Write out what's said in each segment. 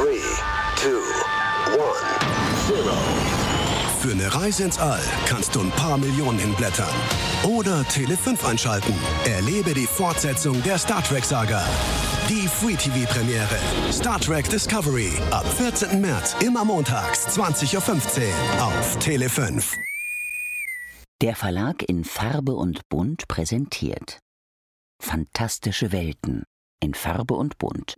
3, 2, 1, 0. Für eine Reise ins All kannst du ein paar Millionen hinblättern. Oder Tele 5 einschalten. Erlebe die Fortsetzung der Star Trek-Saga. Die Free TV-Premiere. Star Trek Discovery. Ab 14. März, immer montags, 20.15 Uhr auf Tele 5. Der Verlag in Farbe und Bunt präsentiert Fantastische Welten in Farbe und Bunt.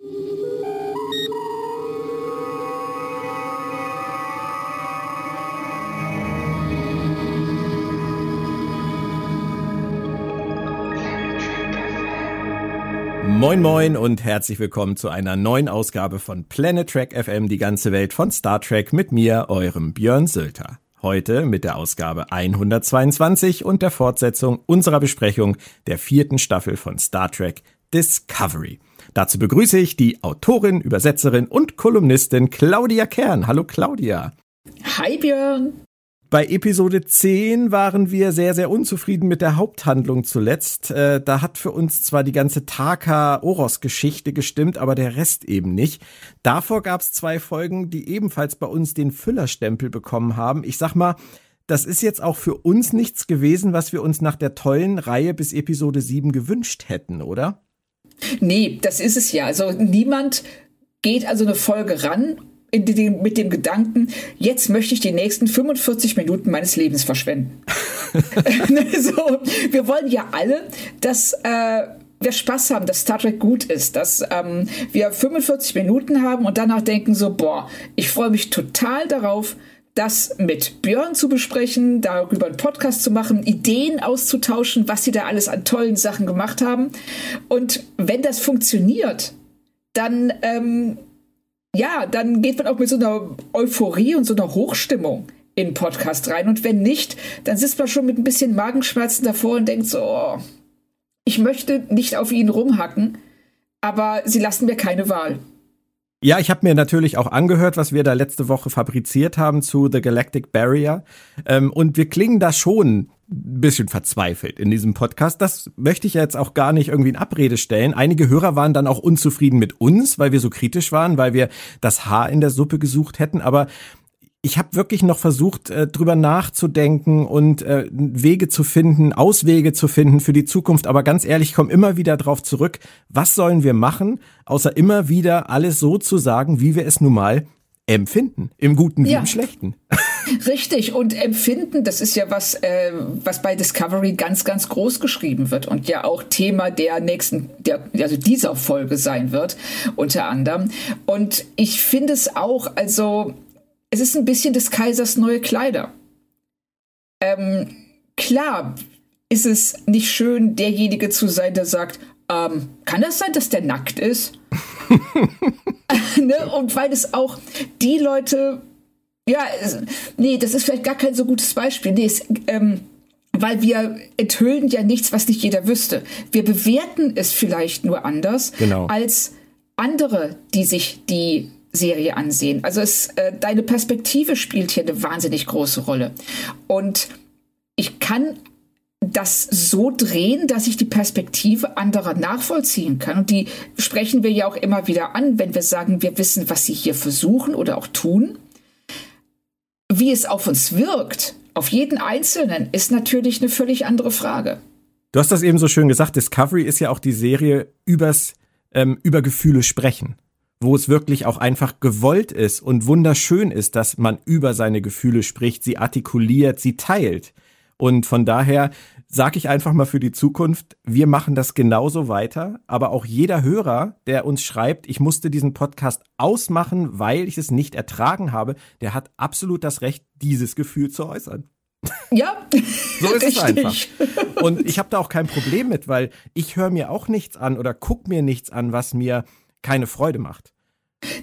Moin moin und herzlich willkommen zu einer neuen Ausgabe von Planet Trek FM, die ganze Welt von Star Trek mit mir, eurem Björn Sülter. Heute mit der Ausgabe 122 und der Fortsetzung unserer Besprechung der vierten Staffel von Star Trek Discovery. Dazu begrüße ich die Autorin, Übersetzerin und Kolumnistin Claudia Kern. Hallo Claudia. Hi Björn. Bei Episode 10 waren wir sehr, sehr unzufrieden mit der Haupthandlung zuletzt. Äh, da hat für uns zwar die ganze Taka-Oros-Geschichte gestimmt, aber der Rest eben nicht. Davor gab es zwei Folgen, die ebenfalls bei uns den Füllerstempel bekommen haben. Ich sag mal, das ist jetzt auch für uns nichts gewesen, was wir uns nach der tollen Reihe bis Episode 7 gewünscht hätten, oder? Nee, das ist es ja. Also niemand geht also eine Folge ran den, mit dem Gedanken, jetzt möchte ich die nächsten 45 Minuten meines Lebens verschwenden. so, wir wollen ja alle, dass äh, wir Spaß haben, dass Star Trek gut ist, dass ähm, wir 45 Minuten haben und danach denken so, boah, ich freue mich total darauf, das mit Björn zu besprechen, darüber einen Podcast zu machen, Ideen auszutauschen, was sie da alles an tollen Sachen gemacht haben. Und wenn das funktioniert, dann ähm, ja, dann geht man auch mit so einer Euphorie und so einer Hochstimmung in den Podcast rein. Und wenn nicht, dann sitzt man schon mit ein bisschen Magenschmerzen davor und denkt so, oh, ich möchte nicht auf ihn rumhacken, aber sie lassen mir keine Wahl. Ja, ich habe mir natürlich auch angehört, was wir da letzte Woche fabriziert haben zu The Galactic Barrier. Ähm, und wir klingen da schon ein bisschen verzweifelt in diesem Podcast. Das möchte ich jetzt auch gar nicht irgendwie in Abrede stellen. Einige Hörer waren dann auch unzufrieden mit uns, weil wir so kritisch waren, weil wir das Haar in der Suppe gesucht hätten. Aber ich habe wirklich noch versucht, äh, drüber nachzudenken und äh, Wege zu finden, Auswege zu finden für die Zukunft. Aber ganz ehrlich, ich komme immer wieder drauf zurück, was sollen wir machen, außer immer wieder alles so zu sagen, wie wir es nun mal empfinden, im Guten wie ja. im Schlechten. Richtig, und empfinden, das ist ja was, äh, was bei Discovery ganz, ganz groß geschrieben wird und ja auch Thema der nächsten, der, also dieser Folge sein wird, unter anderem. Und ich finde es auch, also es ist ein bisschen des Kaisers neue Kleider. Ähm, klar ist es nicht schön, derjenige zu sein, der sagt, ähm, kann das sein, dass der nackt ist? ne? Und weil es auch die Leute, ja, nee, das ist vielleicht gar kein so gutes Beispiel. Nee, es, ähm, weil wir enthüllen ja nichts, was nicht jeder wüsste. Wir bewerten es vielleicht nur anders genau. als andere, die sich die Serie ansehen. Also es, äh, deine Perspektive spielt hier eine wahnsinnig große Rolle. Und ich kann das so drehen, dass ich die Perspektive anderer nachvollziehen kann. Und die sprechen wir ja auch immer wieder an, wenn wir sagen, wir wissen, was sie hier versuchen oder auch tun. Wie es auf uns wirkt, auf jeden Einzelnen, ist natürlich eine völlig andere Frage. Du hast das eben so schön gesagt, Discovery ist ja auch die Serie übers, ähm, über Gefühle sprechen wo es wirklich auch einfach gewollt ist und wunderschön ist, dass man über seine Gefühle spricht, sie artikuliert, sie teilt. Und von daher sage ich einfach mal für die Zukunft, wir machen das genauso weiter, aber auch jeder Hörer, der uns schreibt, ich musste diesen Podcast ausmachen, weil ich es nicht ertragen habe, der hat absolut das Recht, dieses Gefühl zu äußern. Ja, so ist richtig. es einfach. Und ich habe da auch kein Problem mit, weil ich höre mir auch nichts an oder guck mir nichts an, was mir keine Freude macht.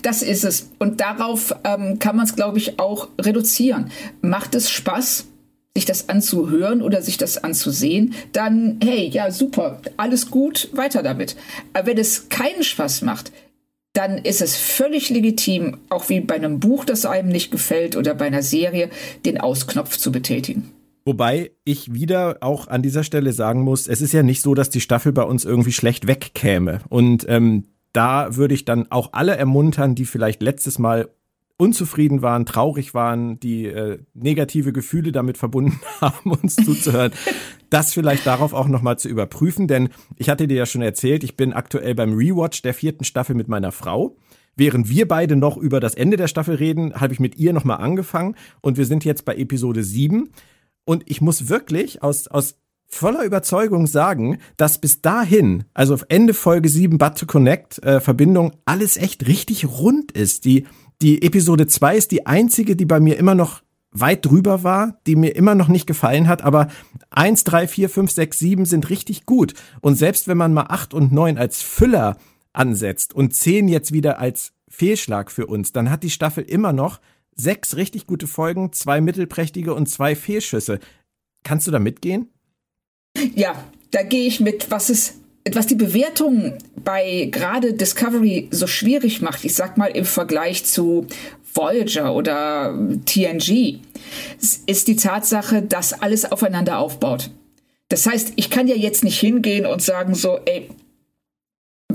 Das ist es. Und darauf ähm, kann man es, glaube ich, auch reduzieren. Macht es Spaß, sich das anzuhören oder sich das anzusehen, dann, hey, ja, super, alles gut, weiter damit. Aber wenn es keinen Spaß macht, dann ist es völlig legitim, auch wie bei einem Buch, das einem nicht gefällt oder bei einer Serie, den Ausknopf zu betätigen. Wobei ich wieder auch an dieser Stelle sagen muss, es ist ja nicht so, dass die Staffel bei uns irgendwie schlecht wegkäme. Und ähm, da würde ich dann auch alle ermuntern, die vielleicht letztes Mal unzufrieden waren, traurig waren, die äh, negative Gefühle damit verbunden haben, uns zuzuhören, das vielleicht darauf auch nochmal zu überprüfen. Denn ich hatte dir ja schon erzählt, ich bin aktuell beim Rewatch der vierten Staffel mit meiner Frau. Während wir beide noch über das Ende der Staffel reden, habe ich mit ihr nochmal angefangen und wir sind jetzt bei Episode 7. Und ich muss wirklich aus, aus voller Überzeugung sagen, dass bis dahin, also Ende Folge 7 But to Connect äh, Verbindung, alles echt richtig rund ist. Die, die Episode 2 ist die einzige, die bei mir immer noch weit drüber war, die mir immer noch nicht gefallen hat, aber 1, 3, 4, 5, 6, 7 sind richtig gut. Und selbst wenn man mal 8 und 9 als Füller ansetzt und 10 jetzt wieder als Fehlschlag für uns, dann hat die Staffel immer noch sechs richtig gute Folgen, zwei mittelprächtige und zwei Fehlschüsse. Kannst du da mitgehen? Ja, da gehe ich mit, was es was die Bewertung bei gerade Discovery so schwierig macht, ich sag mal im Vergleich zu Voyager oder TNG, ist die Tatsache, dass alles aufeinander aufbaut. Das heißt, ich kann ja jetzt nicht hingehen und sagen so, ey,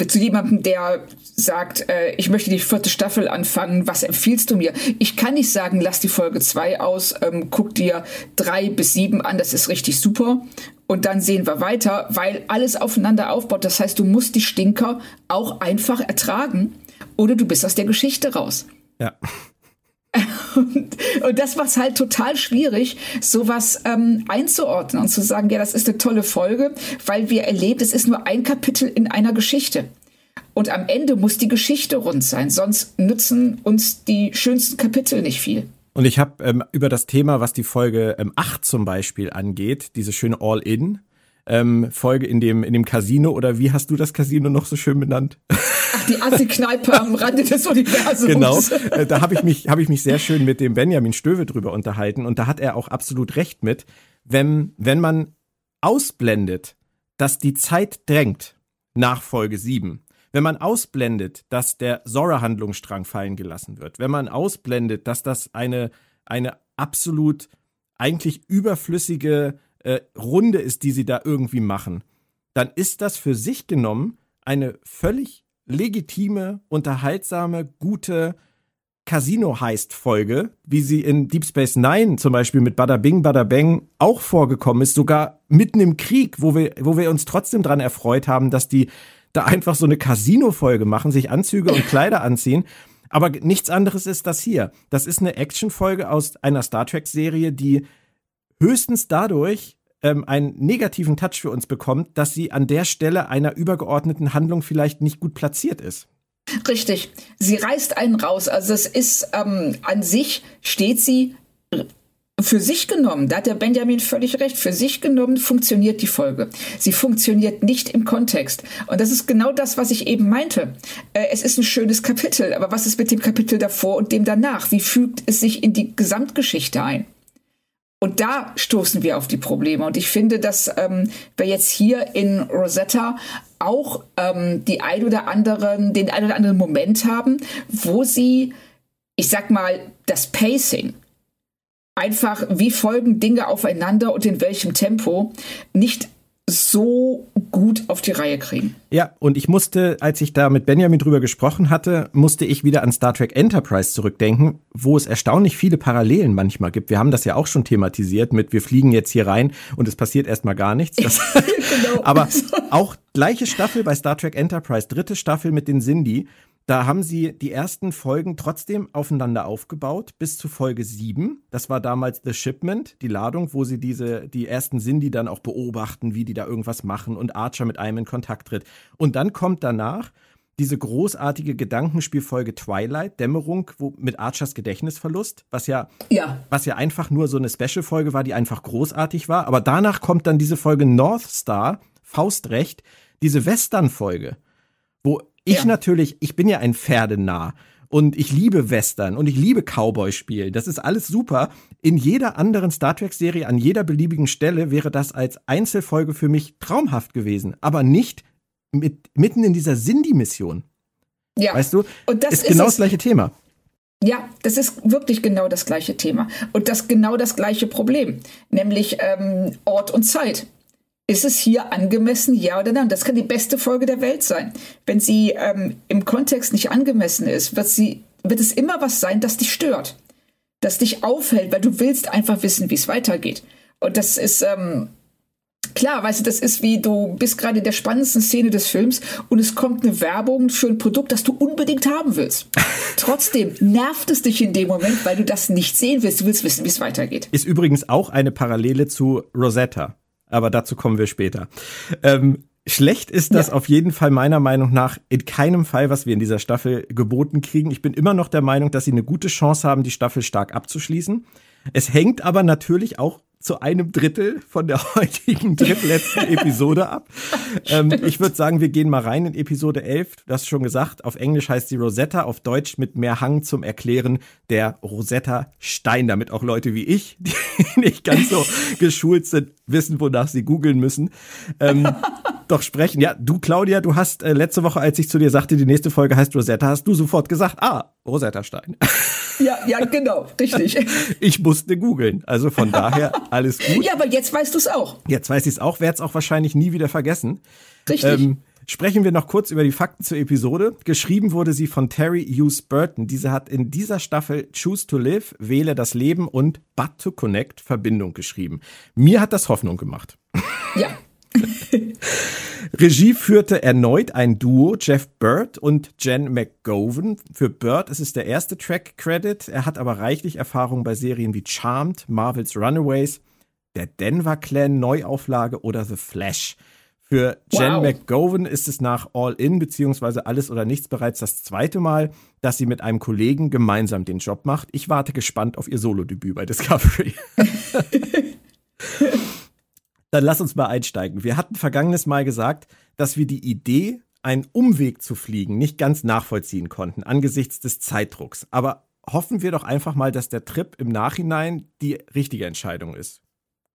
zu jemandem, der sagt, äh, ich möchte die vierte Staffel anfangen, was empfiehlst du mir? Ich kann nicht sagen, lass die Folge zwei aus, ähm, guck dir drei bis sieben an, das ist richtig super. Und dann sehen wir weiter, weil alles aufeinander aufbaut. Das heißt, du musst die Stinker auch einfach ertragen oder du bist aus der Geschichte raus. Ja. Und, und das war es halt total schwierig, sowas ähm, einzuordnen und zu sagen, ja, das ist eine tolle Folge, weil wir erlebt, es ist nur ein Kapitel in einer Geschichte. Und am Ende muss die Geschichte rund sein, sonst nützen uns die schönsten Kapitel nicht viel. Und ich habe ähm, über das Thema, was die Folge ähm, 8 zum Beispiel angeht, diese schöne All-In, ähm, Folge in dem, in dem Casino oder wie hast du das Casino noch so schön benannt? Ach, die Assi-Kneipe am Rande des Universums. Genau, äh, da habe ich, mich hab ich mich sehr schön mit dem Benjamin Stöwe drüber unterhalten und da hat er auch absolut recht mit, wenn, wenn man ausblendet, dass die Zeit drängt nach Folge 7, wenn man ausblendet, dass der Zora-Handlungsstrang fallen gelassen wird, wenn man ausblendet, dass das eine, eine absolut eigentlich überflüssige äh, Runde ist, die sie da irgendwie machen, dann ist das für sich genommen eine völlig legitime, unterhaltsame, gute Casino-Heist-Folge, wie sie in Deep Space Nine zum Beispiel mit Bada Bing, Bada Bang auch vorgekommen ist, sogar mitten im Krieg, wo wir, wo wir uns trotzdem dran erfreut haben, dass die da einfach so eine Casino-Folge machen, sich Anzüge und Kleider anziehen. Aber nichts anderes ist das hier. Das ist eine Action-Folge aus einer Star Trek-Serie, die höchstens dadurch ähm, einen negativen Touch für uns bekommt, dass sie an der Stelle einer übergeordneten Handlung vielleicht nicht gut platziert ist. Richtig. Sie reißt einen raus. Also es ist ähm, an sich steht sie für sich genommen, da hat der Benjamin völlig recht, für sich genommen funktioniert die Folge. Sie funktioniert nicht im Kontext. Und das ist genau das, was ich eben meinte. Äh, es ist ein schönes Kapitel, aber was ist mit dem Kapitel davor und dem danach? Wie fügt es sich in die Gesamtgeschichte ein? Und da stoßen wir auf die Probleme. Und ich finde, dass ähm, wir jetzt hier in Rosetta auch ähm, die ein oder anderen, den ein oder anderen Moment haben, wo sie, ich sag mal, das Pacing, einfach wie folgen Dinge aufeinander und in welchem Tempo, nicht so gut auf die Reihe kriegen. Ja, und ich musste, als ich da mit Benjamin drüber gesprochen hatte, musste ich wieder an Star Trek Enterprise zurückdenken, wo es erstaunlich viele Parallelen manchmal gibt. Wir haben das ja auch schon thematisiert mit, wir fliegen jetzt hier rein und es passiert erstmal gar nichts. Das, genau. Aber auch gleiche Staffel bei Star Trek Enterprise, dritte Staffel mit den Sindhi. Da haben sie die ersten Folgen trotzdem aufeinander aufgebaut, bis zu Folge 7. Das war damals The Shipment, die Ladung, wo sie diese, die ersten Sindhi dann auch beobachten, wie die da irgendwas machen und Archer mit einem in Kontakt tritt. Und dann kommt danach diese großartige Gedankenspielfolge Twilight, Dämmerung, wo, mit Archers Gedächtnisverlust, was ja, ja. was ja einfach nur so eine Special-Folge war, die einfach großartig war. Aber danach kommt dann diese Folge North Star, Faustrecht, diese Western-Folge, wo ich ja. natürlich, ich bin ja ein Pferdenah und ich liebe Western und ich liebe Cowboy-Spielen. Das ist alles super. In jeder anderen Star Trek-Serie, an jeder beliebigen Stelle wäre das als Einzelfolge für mich traumhaft gewesen, aber nicht mit, mitten in dieser Sindhi-Mission. Ja. Weißt du? Und das ist, ist genau das gleiche Thema. Ja, das ist wirklich genau das gleiche Thema. Und das genau das gleiche Problem, nämlich ähm, Ort und Zeit. Ist es hier angemessen, ja oder nein? Das kann die beste Folge der Welt sein. Wenn sie ähm, im Kontext nicht angemessen ist, wird, sie, wird es immer was sein, das dich stört, das dich aufhält, weil du willst einfach wissen, wie es weitergeht. Und das ist, ähm, Klar, weißt du, das ist wie du bist gerade in der spannendsten Szene des Films und es kommt eine Werbung für ein Produkt, das du unbedingt haben willst. Trotzdem nervt es dich in dem Moment, weil du das nicht sehen willst. Du willst wissen, wie es weitergeht. Ist übrigens auch eine Parallele zu Rosetta, aber dazu kommen wir später. Ähm, Schlecht ist das ja. auf jeden Fall meiner Meinung nach in keinem Fall, was wir in dieser Staffel geboten kriegen. Ich bin immer noch der Meinung, dass sie eine gute Chance haben, die Staffel stark abzuschließen. Es hängt aber natürlich auch zu einem Drittel von der heutigen drittletzten Episode ab. Ähm, ich würde sagen, wir gehen mal rein in Episode 11. Du hast schon gesagt, auf Englisch heißt sie Rosetta, auf Deutsch mit mehr Hang zum Erklären der Rosetta Stein, damit auch Leute wie ich, die nicht ganz so geschult sind, wissen, wonach sie googeln müssen. Ähm, doch sprechen. Ja, du, Claudia, du hast äh, letzte Woche, als ich zu dir sagte, die nächste Folge heißt Rosetta, hast du sofort gesagt, ah, Rosetta Stein. Ja, ja, genau, richtig. Ich musste googeln. Also von daher alles gut. Ja, aber jetzt weißt du es auch. Jetzt weiß ich es auch, werde es auch wahrscheinlich nie wieder vergessen. Richtig. Ähm, Sprechen wir noch kurz über die Fakten zur Episode. Geschrieben wurde sie von Terry Hughes Burton. Diese hat in dieser Staffel Choose to Live, Wähle das Leben und But to Connect Verbindung geschrieben. Mir hat das Hoffnung gemacht. Ja, Regie führte erneut ein Duo, Jeff Bird und Jen McGowan. Für Bird ist es der erste Track-Credit. Er hat aber reichlich Erfahrung bei Serien wie Charmed, Marvel's Runaways, der Denver Clan Neuauflage oder The Flash. Für Jen wow. McGowan ist es nach All In bzw. Alles oder Nichts bereits das zweite Mal, dass sie mit einem Kollegen gemeinsam den Job macht. Ich warte gespannt auf ihr Solodebüt bei Discovery. Dann lass uns mal einsteigen. Wir hatten vergangenes Mal gesagt, dass wir die Idee, einen Umweg zu fliegen, nicht ganz nachvollziehen konnten angesichts des Zeitdrucks. Aber hoffen wir doch einfach mal, dass der Trip im Nachhinein die richtige Entscheidung ist.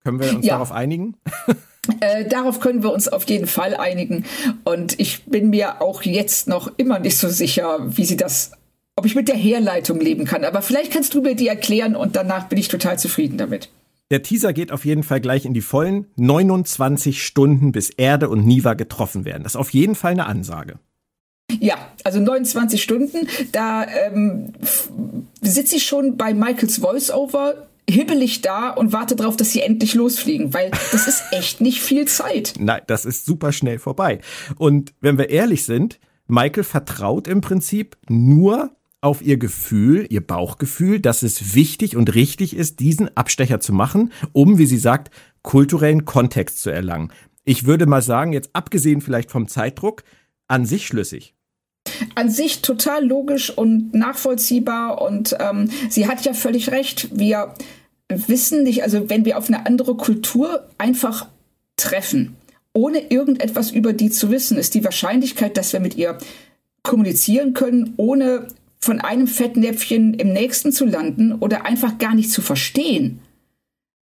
Können wir uns ja. darauf einigen? Äh, darauf können wir uns auf jeden Fall einigen. Und ich bin mir auch jetzt noch immer nicht so sicher, wie sie das, ob ich mit der Herleitung leben kann. Aber vielleicht kannst du mir die erklären und danach bin ich total zufrieden damit. Der Teaser geht auf jeden Fall gleich in die vollen 29 Stunden, bis Erde und Niva getroffen werden. Das ist auf jeden Fall eine Ansage. Ja, also 29 Stunden. Da ähm, sitze ich schon bei Michaels Voiceover hibbelig da und warte darauf, dass sie endlich losfliegen, weil das ist echt nicht viel Zeit. Nein, das ist super schnell vorbei. Und wenn wir ehrlich sind, Michael vertraut im Prinzip nur auf ihr Gefühl, ihr Bauchgefühl, dass es wichtig und richtig ist, diesen Abstecher zu machen, um, wie sie sagt, kulturellen Kontext zu erlangen. Ich würde mal sagen, jetzt abgesehen vielleicht vom Zeitdruck, an sich schlüssig. An sich total logisch und nachvollziehbar und ähm, sie hat ja völlig recht. Wir wissen nicht, also wenn wir auf eine andere Kultur einfach treffen, ohne irgendetwas über die zu wissen, ist die Wahrscheinlichkeit, dass wir mit ihr kommunizieren können, ohne von einem Fettnäpfchen im nächsten zu landen oder einfach gar nicht zu verstehen,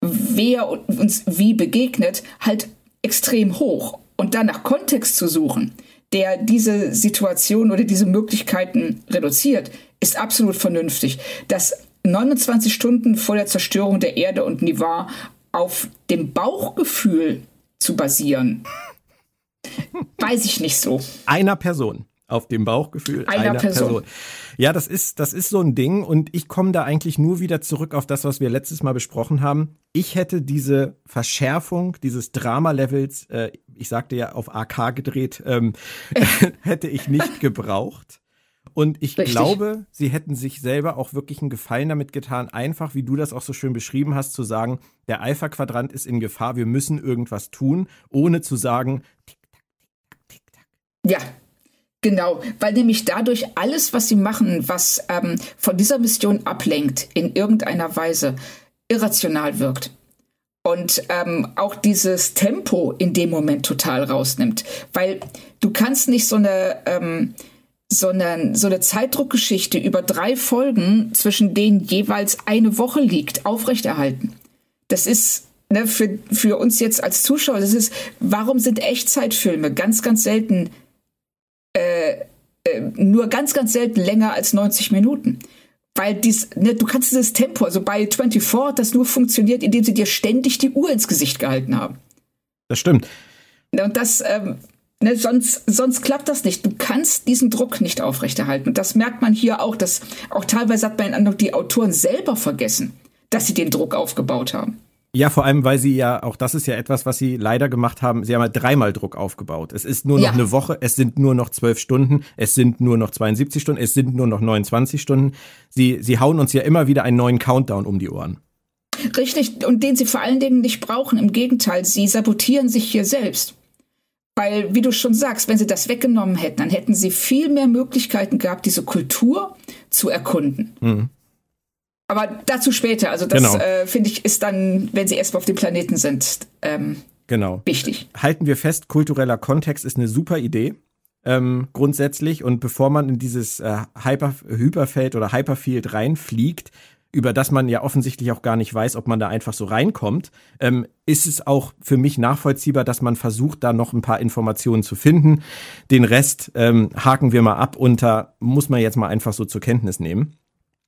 wer uns wie begegnet, halt extrem hoch. Und dann nach Kontext zu suchen, der diese Situation oder diese Möglichkeiten reduziert, ist absolut vernünftig. Das 29 Stunden vor der Zerstörung der Erde und Nivar auf dem Bauchgefühl zu basieren, weiß ich nicht so. Einer Person auf dem Bauchgefühl einer, einer Person. Person. Ja, das ist, das ist so ein Ding und ich komme da eigentlich nur wieder zurück auf das, was wir letztes Mal besprochen haben. Ich hätte diese Verschärfung dieses Drama-Levels, äh, ich sagte ja auf AK gedreht, ähm, hätte ich nicht gebraucht. Und ich Richtig. glaube, sie hätten sich selber auch wirklich einen Gefallen damit getan, einfach wie du das auch so schön beschrieben hast, zu sagen, der Alpha-Quadrant ist in Gefahr, wir müssen irgendwas tun, ohne zu sagen, tick, tack, tick, tack, tick, tack. Ja, Genau, weil nämlich dadurch alles, was sie machen, was ähm, von dieser Mission ablenkt, in irgendeiner Weise irrational wirkt. Und ähm, auch dieses Tempo in dem Moment total rausnimmt. Weil du kannst nicht so eine, ähm, so eine, so eine Zeitdruckgeschichte über drei Folgen, zwischen denen jeweils eine Woche liegt, aufrechterhalten. Das ist ne, für, für uns jetzt als Zuschauer, das ist, warum sind Echtzeitfilme ganz, ganz selten äh, nur ganz, ganz selten länger als 90 Minuten. Weil dies, ne, du kannst dieses Tempo, also bei 24 hat das nur funktioniert, indem sie dir ständig die Uhr ins Gesicht gehalten haben. Das stimmt. Und das, ähm, ne, sonst, sonst klappt das nicht. Du kannst diesen Druck nicht aufrechterhalten. Und das merkt man hier auch, dass auch teilweise hat man den Eindruck, die Autoren selber vergessen, dass sie den Druck aufgebaut haben. Ja, vor allem, weil sie ja, auch das ist ja etwas, was sie leider gemacht haben, sie haben ja dreimal Druck aufgebaut. Es ist nur noch ja. eine Woche, es sind nur noch zwölf Stunden, es sind nur noch 72 Stunden, es sind nur noch 29 Stunden. Sie, sie hauen uns ja immer wieder einen neuen Countdown um die Ohren. Richtig, und den sie vor allen Dingen nicht brauchen. Im Gegenteil, sie sabotieren sich hier selbst. Weil, wie du schon sagst, wenn sie das weggenommen hätten, dann hätten sie viel mehr Möglichkeiten gehabt, diese Kultur zu erkunden. Mhm. Aber dazu später. Also das genau. äh, finde ich ist dann, wenn sie erstmal auf dem Planeten sind, ähm, genau. wichtig. Halten wir fest, kultureller Kontext ist eine super Idee. Ähm, grundsätzlich und bevor man in dieses äh, Hyper Hyperfeld oder Hyperfield reinfliegt, über das man ja offensichtlich auch gar nicht weiß, ob man da einfach so reinkommt, ähm, ist es auch für mich nachvollziehbar, dass man versucht, da noch ein paar Informationen zu finden. Den Rest ähm, haken wir mal ab unter, muss man jetzt mal einfach so zur Kenntnis nehmen.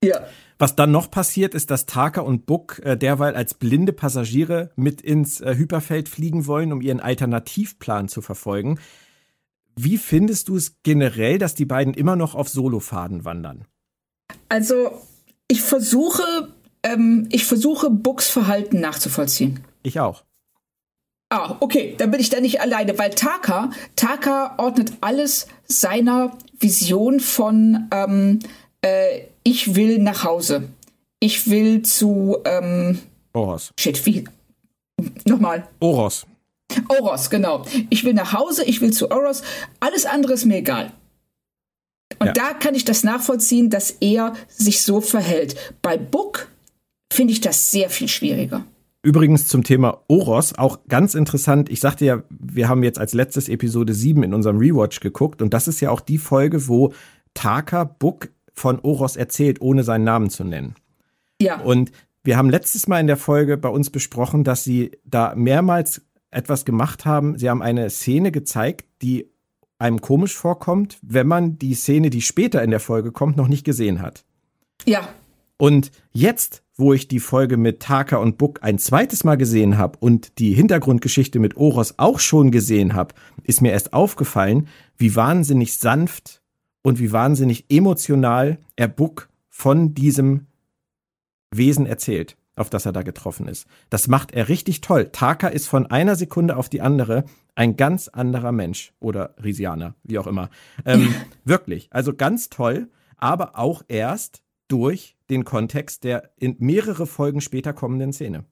Ja. Was dann noch passiert, ist, dass Taka und Buck äh, derweil als blinde Passagiere mit ins äh, Hyperfeld fliegen wollen, um ihren Alternativplan zu verfolgen. Wie findest du es generell, dass die beiden immer noch auf Solofaden wandern? Also, ich versuche, ähm, ich versuche, Bucks Verhalten nachzuvollziehen. Ich auch. Ah, okay, dann bin ich da nicht alleine, weil Taka, Taka ordnet alles seiner Vision von ähm, äh, ich will nach Hause. Ich will zu ähm, Oros. Shit, wie? Nochmal. Oros. Oros, genau. Ich will nach Hause, ich will zu Oros. Alles andere ist mir egal. Und ja. da kann ich das nachvollziehen, dass er sich so verhält. Bei Book finde ich das sehr viel schwieriger. Übrigens zum Thema Oros, auch ganz interessant. Ich sagte ja, wir haben jetzt als letztes Episode 7 in unserem Rewatch geguckt und das ist ja auch die Folge, wo Taka Book von Oros erzählt, ohne seinen Namen zu nennen. Ja. Und wir haben letztes Mal in der Folge bei uns besprochen, dass sie da mehrmals etwas gemacht haben. Sie haben eine Szene gezeigt, die einem komisch vorkommt, wenn man die Szene, die später in der Folge kommt, noch nicht gesehen hat. Ja. Und jetzt, wo ich die Folge mit Taka und Buck ein zweites Mal gesehen habe und die Hintergrundgeschichte mit Oros auch schon gesehen habe, ist mir erst aufgefallen, wie wahnsinnig sanft und wie wahnsinnig emotional er Buck von diesem Wesen erzählt, auf das er da getroffen ist. Das macht er richtig toll. Taka ist von einer Sekunde auf die andere ein ganz anderer Mensch oder Risianer, wie auch immer. Ähm, wirklich, also ganz toll, aber auch erst durch den Kontext der in mehrere Folgen später kommenden Szene.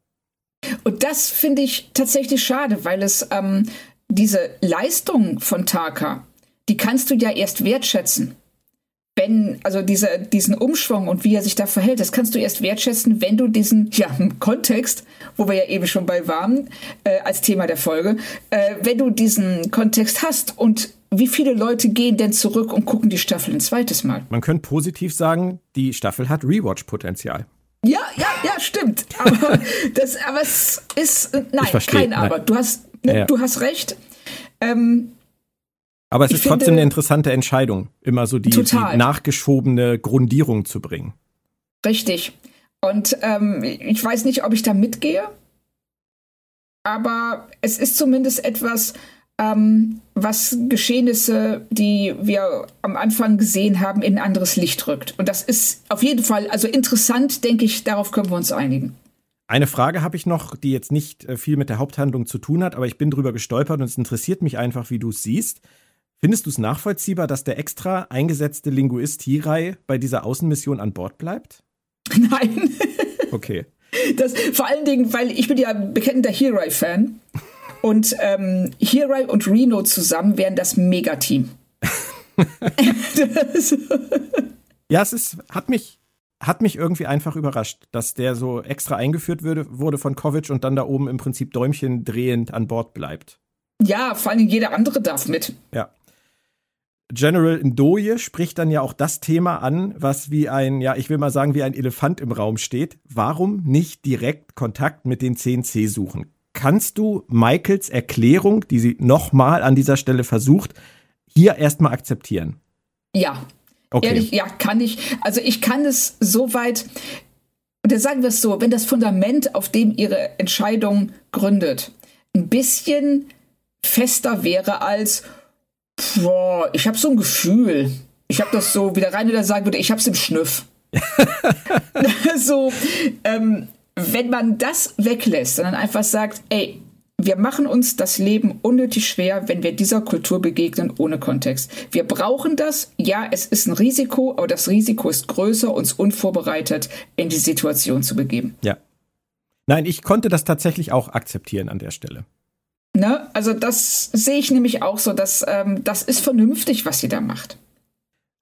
Und das finde ich tatsächlich schade, weil es ähm, diese Leistung von Taka die kannst du ja erst wertschätzen. Wenn, also diese, diesen Umschwung und wie er sich da verhält, das kannst du erst wertschätzen, wenn du diesen ja, Kontext, wo wir ja eben schon bei waren, äh, als Thema der Folge, äh, wenn du diesen Kontext hast und wie viele Leute gehen denn zurück und gucken die Staffel ein zweites Mal? Man könnte positiv sagen, die Staffel hat Rewatch-Potenzial. Ja, ja, ja, stimmt. Aber, das, aber es ist, nein, kein nein. Aber. Du hast, ne, ja. du hast recht. Ähm, aber es ich ist finde, trotzdem eine interessante Entscheidung, immer so die, die, nachgeschobene Grundierung zu bringen. Richtig. Und ähm, ich weiß nicht, ob ich da mitgehe, aber es ist zumindest etwas, ähm, was Geschehnisse, die wir am Anfang gesehen haben, in ein anderes Licht rückt. Und das ist auf jeden Fall, also interessant, denke ich, darauf können wir uns einigen. Eine Frage habe ich noch, die jetzt nicht äh, viel mit der Haupthandlung zu tun hat, aber ich bin drüber gestolpert und es interessiert mich einfach, wie du es siehst. Findest du es nachvollziehbar, dass der extra eingesetzte Linguist Hirai bei dieser Außenmission an Bord bleibt? Nein. Okay. Das, vor allen Dingen, weil ich bin ja bekennender Hirai-Fan. Und ähm, Hirai und Reno zusammen wären das Megateam. ja, es ist, hat mich, hat mich irgendwie einfach überrascht, dass der so extra eingeführt würde, wurde von Kovic und dann da oben im Prinzip Däumchen drehend an Bord bleibt. Ja, vor allem jeder andere darf mit. Ja. General Ndoye spricht dann ja auch das Thema an, was wie ein, ja, ich will mal sagen, wie ein Elefant im Raum steht. Warum nicht direkt Kontakt mit den 10C suchen? Kannst du Michaels Erklärung, die sie nochmal an dieser Stelle versucht, hier erstmal akzeptieren? Ja. Okay. Ehrlich, ja, kann ich. Also ich kann es soweit, und dann sagen wir es so, wenn das Fundament, auf dem ihre Entscheidung gründet, ein bisschen fester wäre als, boah, ich habe so ein Gefühl. Ich habe das so, wie der Reine sagen würde, ich habe es im Schnüff. so, ähm, wenn man das weglässt, sondern einfach sagt, ey, wir machen uns das Leben unnötig schwer, wenn wir dieser Kultur begegnen ohne Kontext. Wir brauchen das. Ja, es ist ein Risiko, aber das Risiko ist größer, uns unvorbereitet in die Situation zu begeben. Ja. Nein, ich konnte das tatsächlich auch akzeptieren an der Stelle. Ne? Also das sehe ich nämlich auch so, dass ähm, das ist vernünftig, was sie da macht.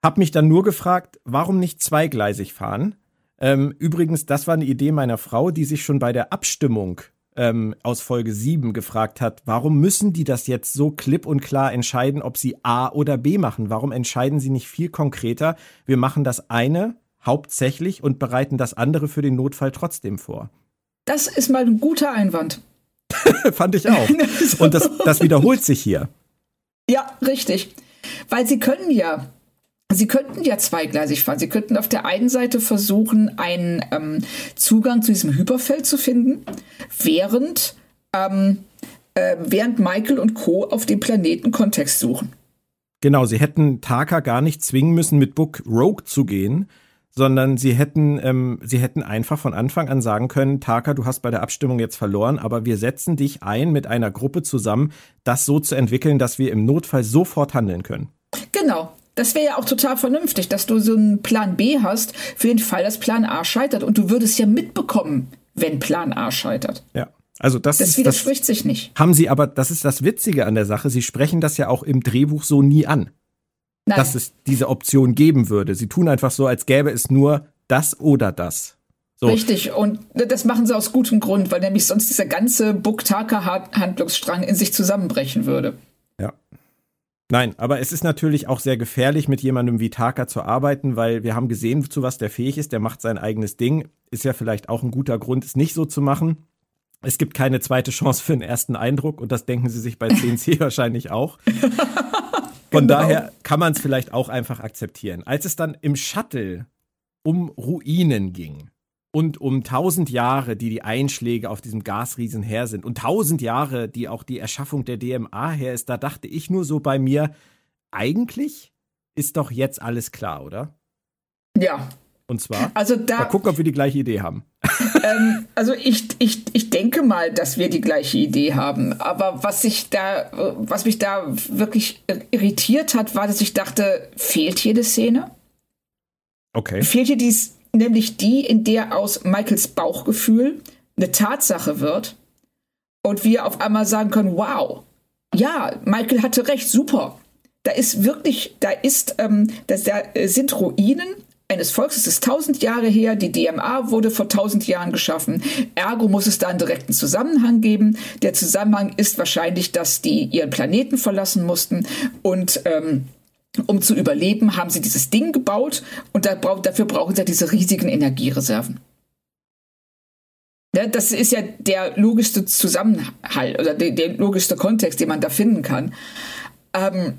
Hab mich dann nur gefragt, warum nicht zweigleisig fahren? Ähm, übrigens, das war eine Idee meiner Frau, die sich schon bei der Abstimmung ähm, aus Folge 7 gefragt hat, warum müssen die das jetzt so klipp und klar entscheiden, ob sie A oder B machen? Warum entscheiden sie nicht viel konkreter? Wir machen das eine hauptsächlich und bereiten das andere für den Notfall trotzdem vor. Das ist mal ein guter Einwand. Fand ich auch. Und das, das wiederholt sich hier. Ja, richtig. Weil sie können ja Sie könnten ja zweigleisig fahren. Sie könnten auf der einen Seite versuchen, einen ähm, Zugang zu diesem Hyperfeld zu finden, während, ähm, äh, während Michael und Co. auf dem Planeten Kontext suchen. Genau, sie hätten Taka gar nicht zwingen müssen, mit Book Rogue zu gehen, sondern sie hätten, ähm, sie hätten einfach von Anfang an sagen können, Taka, du hast bei der Abstimmung jetzt verloren, aber wir setzen dich ein, mit einer Gruppe zusammen, das so zu entwickeln, dass wir im Notfall sofort handeln können. Genau, das wäre ja auch total vernünftig, dass du so einen Plan B hast für den Fall, dass Plan A scheitert. Und du würdest ja mitbekommen, wenn Plan A scheitert. Ja. Also das, das widerspricht das sich nicht. Haben sie aber, das ist das Witzige an der Sache, sie sprechen das ja auch im Drehbuch so nie an. Nein. Dass es diese Option geben würde. Sie tun einfach so, als gäbe es nur das oder das. So. Richtig, und das machen sie aus gutem Grund, weil nämlich sonst dieser ganze Buktaka-Handlungsstrang in sich zusammenbrechen würde. Ja. Nein, aber es ist natürlich auch sehr gefährlich, mit jemandem wie Taka zu arbeiten, weil wir haben gesehen, zu was der fähig ist. Der macht sein eigenes Ding. Ist ja vielleicht auch ein guter Grund, es nicht so zu machen. Es gibt keine zweite Chance für einen ersten Eindruck und das denken sie sich bei CNC wahrscheinlich auch. Von genau. daher kann man es vielleicht auch einfach akzeptieren. Als es dann im Shuttle um Ruinen ging, und um tausend Jahre, die die Einschläge auf diesem Gasriesen her sind und tausend Jahre, die auch die Erschaffung der DMA her ist, da dachte ich nur so bei mir, eigentlich ist doch jetzt alles klar, oder? Ja. Und zwar, also da, mal gucken, ob wir die gleiche Idee haben. Ähm, also ich, ich, ich denke mal, dass wir die gleiche Idee haben. Aber was ich da, was mich da wirklich irritiert hat, war, dass ich dachte, fehlt hier eine Szene? Okay. Fehlt hier dies, nämlich die, in der aus Michaels Bauchgefühl eine Tatsache wird und wir auf einmal sagen können, wow, ja, Michael hatte recht, super. Da ist wirklich, da ist, ähm, das, da sind Ruinen eines Volkes, es ist tausend Jahre her, die DMA wurde vor tausend Jahren geschaffen. Ergo muss es da einen direkten Zusammenhang geben. Der Zusammenhang ist wahrscheinlich, dass die ihren Planeten verlassen mussten und ähm, um zu überleben, haben sie dieses Ding gebaut und da brauch, dafür brauchen sie diese riesigen Energiereserven. Ja, das ist ja der logischste Zusammenhalt oder der, der logischste Kontext, den man da finden kann. Ähm,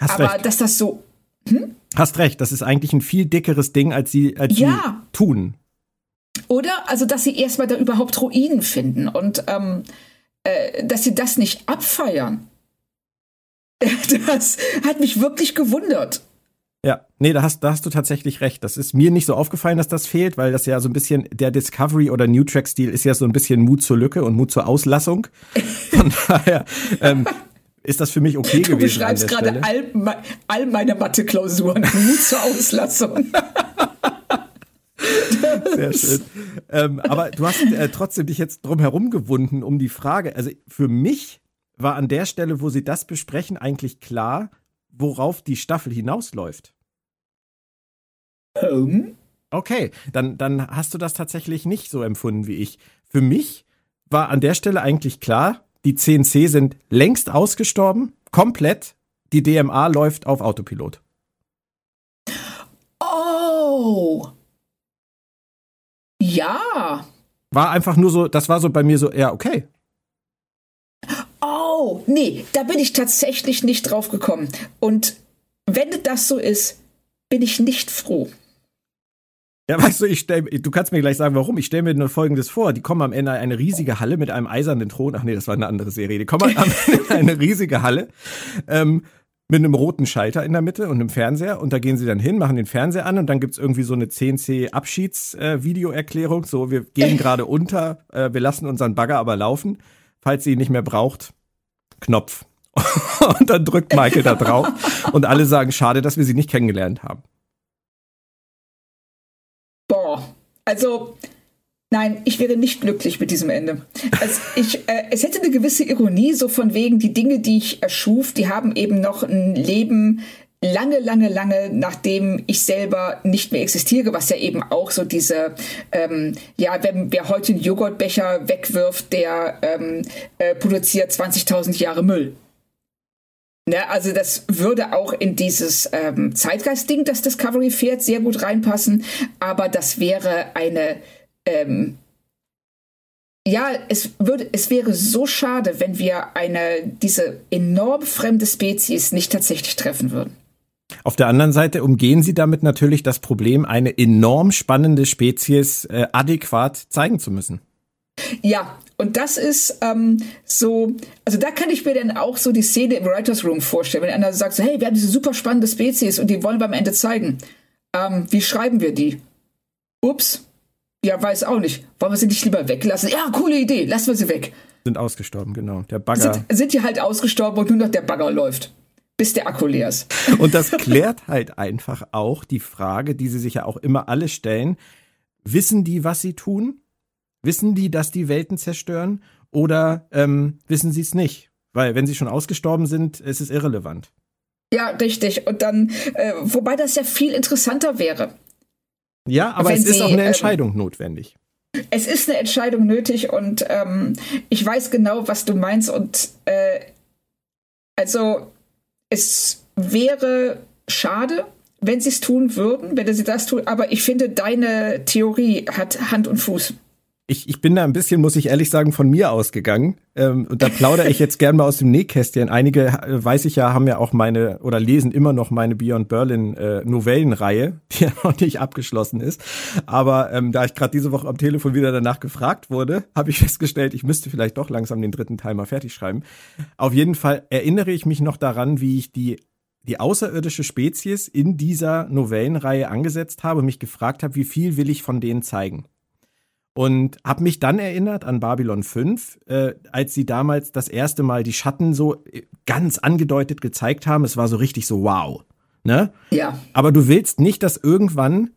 aber recht. dass das so. Hm? Hast recht, das ist eigentlich ein viel dickeres Ding, als sie, als ja. sie tun. Oder? Also, dass sie erstmal da überhaupt Ruinen finden und ähm, äh, dass sie das nicht abfeiern. Das hat mich wirklich gewundert. Ja, nee, da hast, da hast du tatsächlich recht. Das ist mir nicht so aufgefallen, dass das fehlt, weil das ja so ein bisschen, der Discovery oder New Track-Stil ist ja so ein bisschen Mut zur Lücke und Mut zur Auslassung. Von daher ähm, ist das für mich okay du gewesen. Du beschreibst gerade all, all meine Mathe-Klausuren. Mut zur Auslassung. Sehr schön. Ähm, aber du hast äh, trotzdem dich jetzt drum herum gewunden um die Frage. Also für mich war an der Stelle, wo sie das besprechen, eigentlich klar, worauf die Staffel hinausläuft. Um? Okay, dann, dann hast du das tatsächlich nicht so empfunden wie ich. Für mich war an der Stelle eigentlich klar, die CNC sind längst ausgestorben, komplett. Die DMA läuft auf Autopilot. Oh. Ja. War einfach nur so, das war so bei mir so, ja, okay, Oh, nee, da bin ich tatsächlich nicht drauf gekommen. Und wenn das so ist, bin ich nicht froh. Ja, weißt du, ich stell, du kannst mir gleich sagen, warum. Ich stelle mir nur Folgendes vor. Die kommen am Ende eine riesige Halle mit einem eisernen Thron. Ach nee, das war eine andere Serie. Die kommen am Ende eine riesige Halle ähm, mit einem roten Schalter in der Mitte und einem Fernseher. Und da gehen sie dann hin, machen den Fernseher an und dann gibt's irgendwie so eine CNC-Abschieds-Videoerklärung. Äh, so, wir gehen gerade unter, äh, wir lassen unseren Bagger aber laufen. Falls sie ihn nicht mehr braucht, Knopf. und dann drückt Michael da drauf. Und alle sagen, schade, dass wir sie nicht kennengelernt haben. Also Nein, ich wäre nicht glücklich mit diesem Ende. Also ich, äh, es hätte eine gewisse Ironie, so von wegen, die Dinge, die ich erschuf, die haben eben noch ein Leben lange, lange, lange, nachdem ich selber nicht mehr existiere, was ja eben auch so diese, ähm, ja, wenn wer heute einen Joghurtbecher wegwirft, der ähm, äh, produziert 20.000 Jahre Müll. Ne, also das würde auch in dieses ähm, Zeitgeist-Ding, das Discovery fährt, sehr gut reinpassen. Aber das wäre eine, ähm, ja, es würde, es wäre so schade, wenn wir eine diese enorm fremde Spezies nicht tatsächlich treffen würden. Auf der anderen Seite umgehen sie damit natürlich das Problem, eine enorm spannende Spezies äh, adäquat zeigen zu müssen. Ja, und das ist ähm, so, also da kann ich mir dann auch so die Szene im Writers Room vorstellen, wenn einer sagt so, hey, wir haben diese super spannende Spezies und die wollen wir am Ende zeigen. Ähm, wie schreiben wir die? Ups. Ja, weiß auch nicht. Wollen wir sie nicht lieber weglassen? Ja, coole Idee, lassen wir sie weg. Sind ausgestorben, genau. Der Bagger. Sind, sind die halt ausgestorben und nur noch der Bagger läuft bis der Akku leer ist. Und das klärt halt einfach auch die Frage, die sie sich ja auch immer alle stellen. Wissen die, was sie tun? Wissen die, dass die Welten zerstören? Oder ähm, wissen sie es nicht? Weil wenn sie schon ausgestorben sind, ist es irrelevant. Ja, richtig. Und dann, äh, wobei das ja viel interessanter wäre. Ja, aber es ist sie, auch eine ähm, Entscheidung ähm, notwendig. Es ist eine Entscheidung nötig und ähm, ich weiß genau, was du meinst. Und äh, also es wäre schade, wenn sie es tun würden, wenn sie das tun, aber ich finde, deine Theorie hat Hand und Fuß ich, ich bin da ein bisschen, muss ich ehrlich sagen, von mir ausgegangen. Ähm, und da plaudere ich jetzt gern mal aus dem Nähkästchen. Einige, äh, weiß ich ja, haben ja auch meine oder lesen immer noch meine Beyond Berlin äh, Novellenreihe, die ja noch nicht abgeschlossen ist. Aber ähm, da ich gerade diese Woche am Telefon wieder danach gefragt wurde, habe ich festgestellt, ich müsste vielleicht doch langsam den dritten Teil mal fertig schreiben. Auf jeden Fall erinnere ich mich noch daran, wie ich die die außerirdische Spezies in dieser Novellenreihe angesetzt habe, mich gefragt habe, wie viel will ich von denen zeigen? Und habe mich dann erinnert an Babylon 5, äh, als sie damals das erste Mal die Schatten so äh, ganz angedeutet gezeigt haben. Es war so richtig so wow. Ne? Ja. Aber du willst nicht, dass irgendwann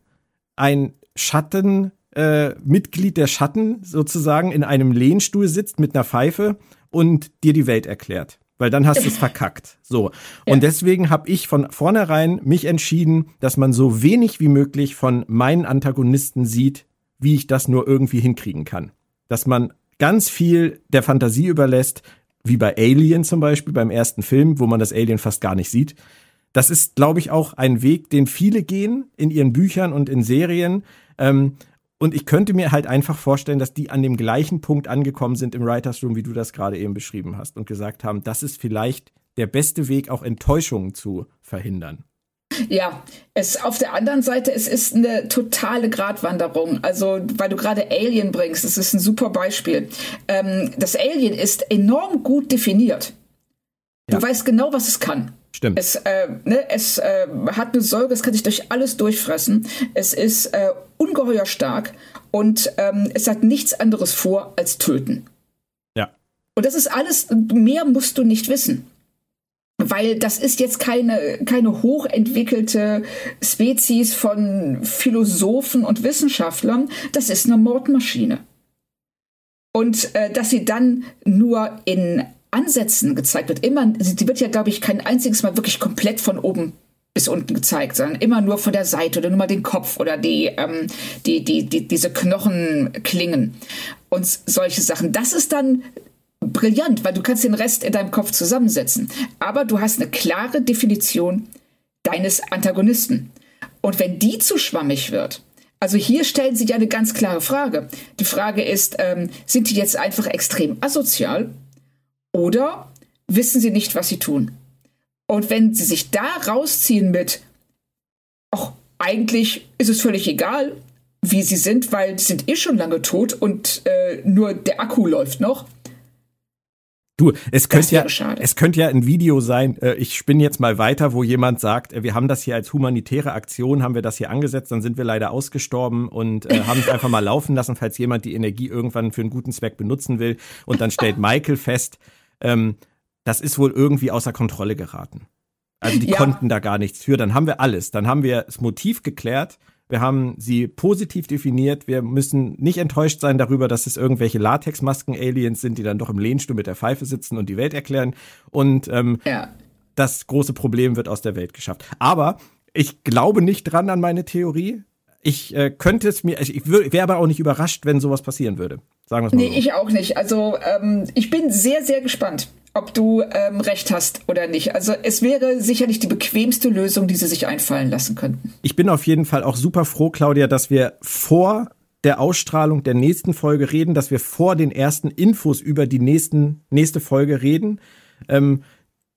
ein Schatten, äh, Mitglied der Schatten sozusagen in einem Lehnstuhl sitzt mit einer Pfeife und dir die Welt erklärt. Weil dann hast du es verkackt. So. Und ja. deswegen habe ich von vornherein mich entschieden, dass man so wenig wie möglich von meinen Antagonisten sieht, wie ich das nur irgendwie hinkriegen kann. Dass man ganz viel der Fantasie überlässt, wie bei Alien zum Beispiel, beim ersten Film, wo man das Alien fast gar nicht sieht. Das ist, glaube ich, auch ein Weg, den viele gehen in ihren Büchern und in Serien. Ähm, und ich könnte mir halt einfach vorstellen, dass die an dem gleichen Punkt angekommen sind im Writers Room, wie du das gerade eben beschrieben hast und gesagt haben, das ist vielleicht der beste Weg, auch Enttäuschungen zu verhindern. Ja, es auf der anderen Seite, es ist eine totale Gratwanderung. Also, weil du gerade Alien bringst, das ist ein super Beispiel. Ähm, das Alien ist enorm gut definiert. Du ja. weißt genau, was es kann. Stimmt. Es, äh, ne, es äh, hat eine Säure, es kann sich durch alles durchfressen. Es ist äh, ungeheuer stark und ähm, es hat nichts anderes vor als töten. Ja. Und das ist alles, mehr musst du nicht wissen weil das ist jetzt keine, keine hochentwickelte Spezies von Philosophen und Wissenschaftlern, das ist eine Mordmaschine. Und äh, dass sie dann nur in Ansätzen gezeigt wird, immer, sie wird ja, glaube ich, kein einziges Mal wirklich komplett von oben bis unten gezeigt, sondern immer nur von der Seite oder nur mal den Kopf oder die, ähm, die, die, die, diese Knochenklingen und solche Sachen. Das ist dann brillant, weil du kannst den Rest in deinem Kopf zusammensetzen. Aber du hast eine klare Definition deines Antagonisten. Und wenn die zu schwammig wird, also hier stellen sie ja eine ganz klare Frage. Die Frage ist, ähm, sind die jetzt einfach extrem asozial oder wissen sie nicht, was sie tun? Und wenn sie sich da rausziehen mit, ach, eigentlich ist es völlig egal, wie sie sind, weil die sind eh schon lange tot und äh, nur der Akku läuft noch. Du, es könnte ja, es könnte ja ein Video sein. Äh, ich spinne jetzt mal weiter, wo jemand sagt, äh, wir haben das hier als humanitäre Aktion, haben wir das hier angesetzt, dann sind wir leider ausgestorben und äh, haben es einfach mal laufen lassen, falls jemand die Energie irgendwann für einen guten Zweck benutzen will. Und dann stellt Michael fest, ähm, das ist wohl irgendwie außer Kontrolle geraten. Also die ja. konnten da gar nichts für. Dann haben wir alles. Dann haben wir das Motiv geklärt wir haben sie positiv definiert. Wir müssen nicht enttäuscht sein darüber, dass es irgendwelche Latexmasken-Aliens sind, die dann doch im Lehnstuhl mit der Pfeife sitzen und die Welt erklären. Und ähm, ja. das große Problem wird aus der Welt geschafft. Aber ich glaube nicht dran an meine Theorie. Ich äh, könnte es mir, ich wäre aber auch nicht überrascht, wenn sowas passieren würde. Sagen wir mal. Nee, so. ich auch nicht. Also ähm, ich bin sehr, sehr gespannt ob du ähm, recht hast oder nicht. Also es wäre sicherlich die bequemste Lösung, die sie sich einfallen lassen könnten. Ich bin auf jeden Fall auch super froh, Claudia, dass wir vor der Ausstrahlung der nächsten Folge reden, dass wir vor den ersten Infos über die nächsten, nächste Folge reden. Ähm,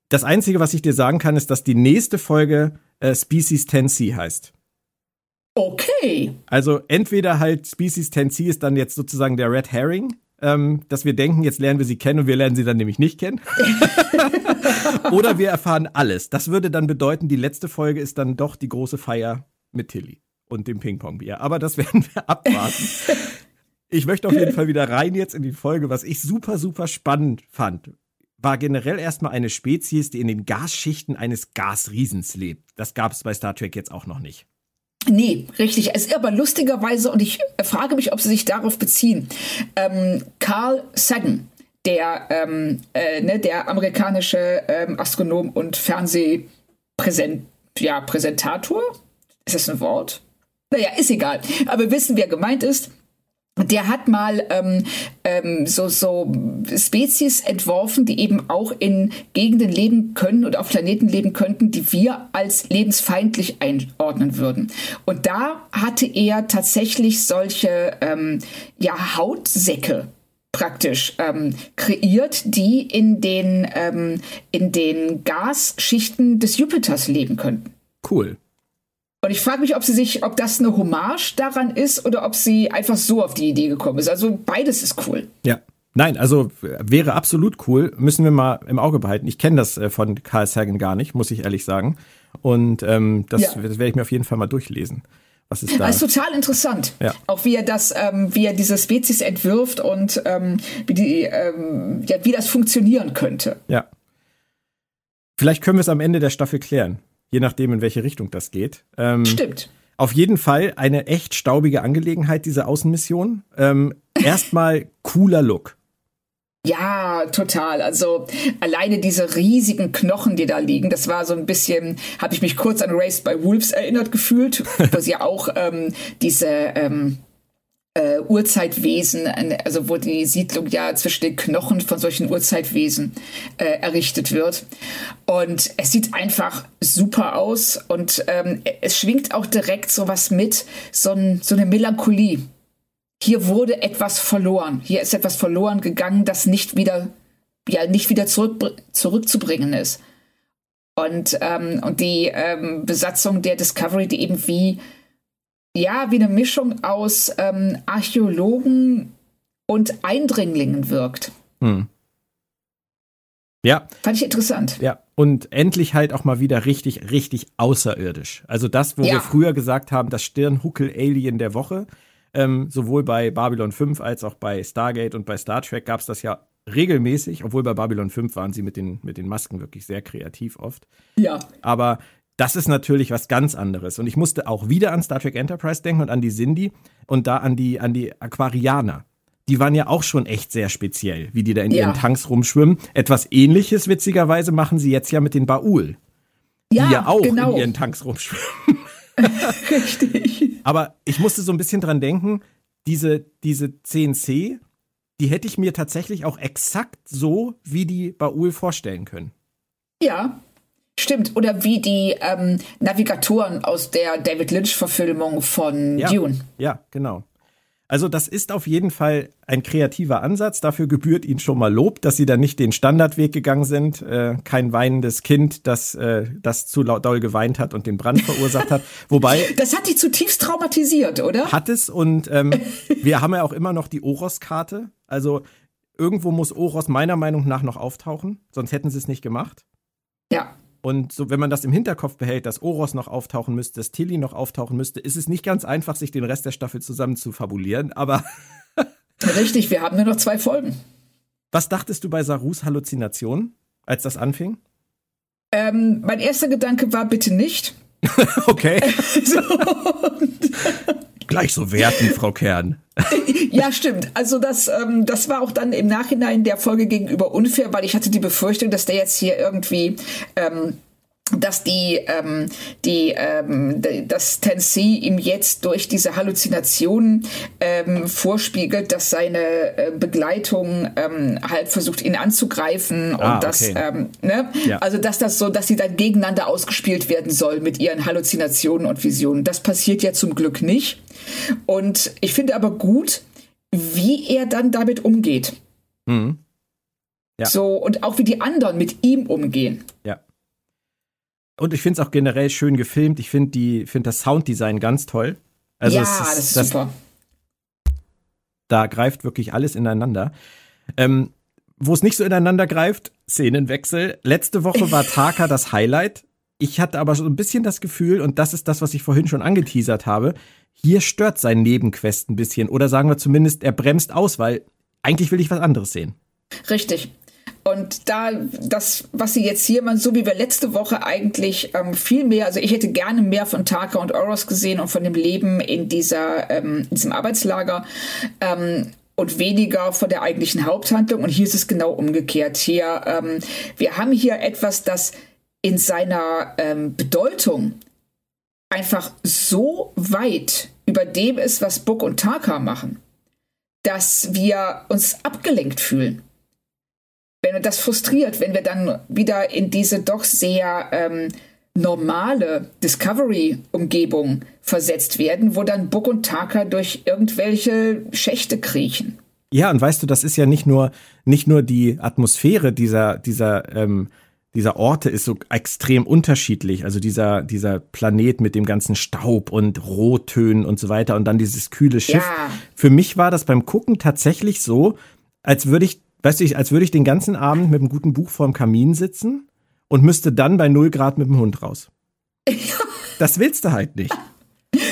das Einzige, was ich dir sagen kann, ist, dass die nächste Folge äh, Species 10C heißt. Okay. Also entweder halt Species 10C ist dann jetzt sozusagen der Red Herring ähm, dass wir denken, jetzt lernen wir sie kennen und wir lernen sie dann nämlich nicht kennen. Oder wir erfahren alles. Das würde dann bedeuten, die letzte Folge ist dann doch die große Feier mit Tilly und dem Ping-Pong-Bier. Aber das werden wir abwarten. Ich möchte auf jeden Fall wieder rein jetzt in die Folge. Was ich super, super spannend fand, war generell erstmal eine Spezies, die in den Gasschichten eines Gasriesens lebt. Das gab es bei Star Trek jetzt auch noch nicht. Nee, richtig. Es ist aber lustigerweise, und ich frage mich, ob sie sich darauf beziehen, ähm, Carl Sagan, der, ähm, äh, ne, der amerikanische ähm, Astronom und Fernsehpräsentator, ja? Ist das ein Wort? Naja, ist egal. Aber wir wissen, wer gemeint ist der hat mal ähm, ähm, so, so Spezies entworfen, die eben auch in Gegenden leben können und auf Planeten leben könnten, die wir als lebensfeindlich einordnen würden. Und da hatte er tatsächlich solche ähm, ja, Hautsäcke praktisch ähm, kreiert, die in den, ähm, in den Gasschichten des Jupiters leben könnten. Cool. Und ich frage mich, ob sie sich, ob das eine Hommage daran ist oder ob sie einfach so auf die Idee gekommen ist. Also beides ist cool. Ja. Nein, also wäre absolut cool. Müssen wir mal im Auge behalten. Ich kenne das äh, von Carl Sagan gar nicht, muss ich ehrlich sagen. Und ähm, das, ja. das werde ich mir auf jeden Fall mal durchlesen. Was ist da? Das ist total interessant. Ja. Auch wie er das, ähm, wie er diese Spezies entwirft und ähm, wie, die, ähm, ja, wie das funktionieren könnte. Ja. Vielleicht können wir es am Ende der Staffel klären je nachdem, in welche Richtung das geht. Ähm, Stimmt. Auf jeden Fall eine echt staubige Angelegenheit, diese Außenmission. Ähm, Erstmal cooler Look. Ja, total. Also alleine diese riesigen Knochen, die da liegen, das war so ein bisschen, habe ich mich kurz an Raised by Wolves erinnert gefühlt, wo sie auch ähm, diese ähm, äh, Urzeitwesen, also wo die Siedlung ja zwischen den Knochen von solchen Urzeitwesen äh, errichtet wird. Und es sieht einfach super aus und ähm, es schwingt auch direkt sowas mit, so, ein, so eine Melancholie. Hier wurde etwas verloren. Hier ist etwas verloren gegangen, das nicht wieder, ja, nicht wieder zurück, zurückzubringen ist. Und, ähm, und die ähm, Besatzung der Discovery, die eben wie ja, wie eine Mischung aus ähm, Archäologen und Eindringlingen wirkt. Hm. Ja. Fand ich interessant. Ja. Und endlich halt auch mal wieder richtig, richtig außerirdisch. Also das, wo ja. wir früher gesagt haben, das Stirnhuckel-Alien der Woche. Ähm, sowohl bei Babylon 5 als auch bei Stargate und bei Star Trek gab es das ja regelmäßig, obwohl bei Babylon 5 waren sie mit den, mit den Masken wirklich sehr kreativ oft. Ja. Aber das ist natürlich was ganz anderes. Und ich musste auch wieder an Star Trek Enterprise denken und an die Sindhi und da an die, an die Aquarianer. Die waren ja auch schon echt sehr speziell, wie die da in ja. ihren Tanks rumschwimmen. Etwas ähnliches, witzigerweise, machen sie jetzt ja mit den Baul. Ja, die ja auch genau. in ihren Tanks rumschwimmen. Richtig. Aber ich musste so ein bisschen dran denken, diese, diese CNC, die hätte ich mir tatsächlich auch exakt so wie die Baul vorstellen können. Ja, Stimmt, oder wie die ähm, Navigatoren aus der David Lynch-Verfilmung von ja, Dune. Ja, genau. Also das ist auf jeden Fall ein kreativer Ansatz. Dafür gebührt Ihnen schon mal Lob, dass Sie da nicht den Standardweg gegangen sind. Äh, kein weinendes Kind, das, äh, das zu doll geweint hat und den Brand verursacht hat. Wobei. Das hat dich zutiefst traumatisiert, oder? Hat es. Und ähm, wir haben ja auch immer noch die Oros-Karte. Also irgendwo muss Oros meiner Meinung nach noch auftauchen. Sonst hätten sie es nicht gemacht. Ja. Und so, wenn man das im Hinterkopf behält, dass Oros noch auftauchen müsste, dass Tilly noch auftauchen müsste, ist es nicht ganz einfach, sich den Rest der Staffel zusammen zu fabulieren, aber. Richtig, wir haben nur noch zwei Folgen. Was dachtest du bei Sarus Halluzination, als das anfing? Ähm, mein erster Gedanke war bitte nicht. okay. so, Gleich so werten, Frau Kern. ja, stimmt. Also das, ähm, das war auch dann im Nachhinein der Folge gegenüber unfair, weil ich hatte die Befürchtung, dass der jetzt hier irgendwie ähm, dass die, ähm, die, ähm, dass Tennessee ihm jetzt durch diese Halluzinationen ähm, vorspiegelt, dass seine äh, Begleitung ähm, halt versucht, ihn anzugreifen und ah, dass, ähm, ne? Ja. also dass das so, dass sie dann gegeneinander ausgespielt werden soll mit ihren Halluzinationen und Visionen. Das passiert ja zum Glück nicht. Und ich finde aber gut, wie er dann damit umgeht. Mhm. Ja. So, und auch wie die anderen mit ihm umgehen. Ja. Und ich finde es auch generell schön gefilmt. Ich finde die, finde das Sounddesign ganz toll. Also ja, ist, das ist das, super. Da greift wirklich alles ineinander. Ähm, Wo es nicht so ineinander greift, Szenenwechsel. Letzte Woche war Taka das Highlight. Ich hatte aber so ein bisschen das Gefühl, und das ist das, was ich vorhin schon angeteasert habe, hier stört sein Nebenquest ein bisschen. Oder sagen wir zumindest, er bremst aus, weil eigentlich will ich was anderes sehen. Richtig. Und da, das, was sie jetzt hier mal, so wie wir letzte Woche eigentlich ähm, viel mehr, also ich hätte gerne mehr von Taka und Oros gesehen und von dem Leben in dieser, ähm, in diesem Arbeitslager. Ähm, und weniger von der eigentlichen Haupthandlung. Und hier ist es genau umgekehrt. Hier, ähm, wir haben hier etwas, das in seiner ähm, Bedeutung einfach so weit über dem ist, was Book und Taka machen, dass wir uns abgelenkt fühlen wenn das frustriert, wenn wir dann wieder in diese doch sehr ähm, normale Discovery-Umgebung versetzt werden, wo dann Book und Taka durch irgendwelche Schächte kriechen. Ja, und weißt du, das ist ja nicht nur nicht nur die Atmosphäre dieser dieser ähm, dieser Orte ist so extrem unterschiedlich. Also dieser dieser Planet mit dem ganzen Staub und Rottönen und so weiter und dann dieses kühle Schiff. Ja. Für mich war das beim Gucken tatsächlich so, als würde ich weißt du, als würde ich den ganzen Abend mit einem guten Buch vorm Kamin sitzen und müsste dann bei 0 Grad mit dem Hund raus. Das willst du halt nicht.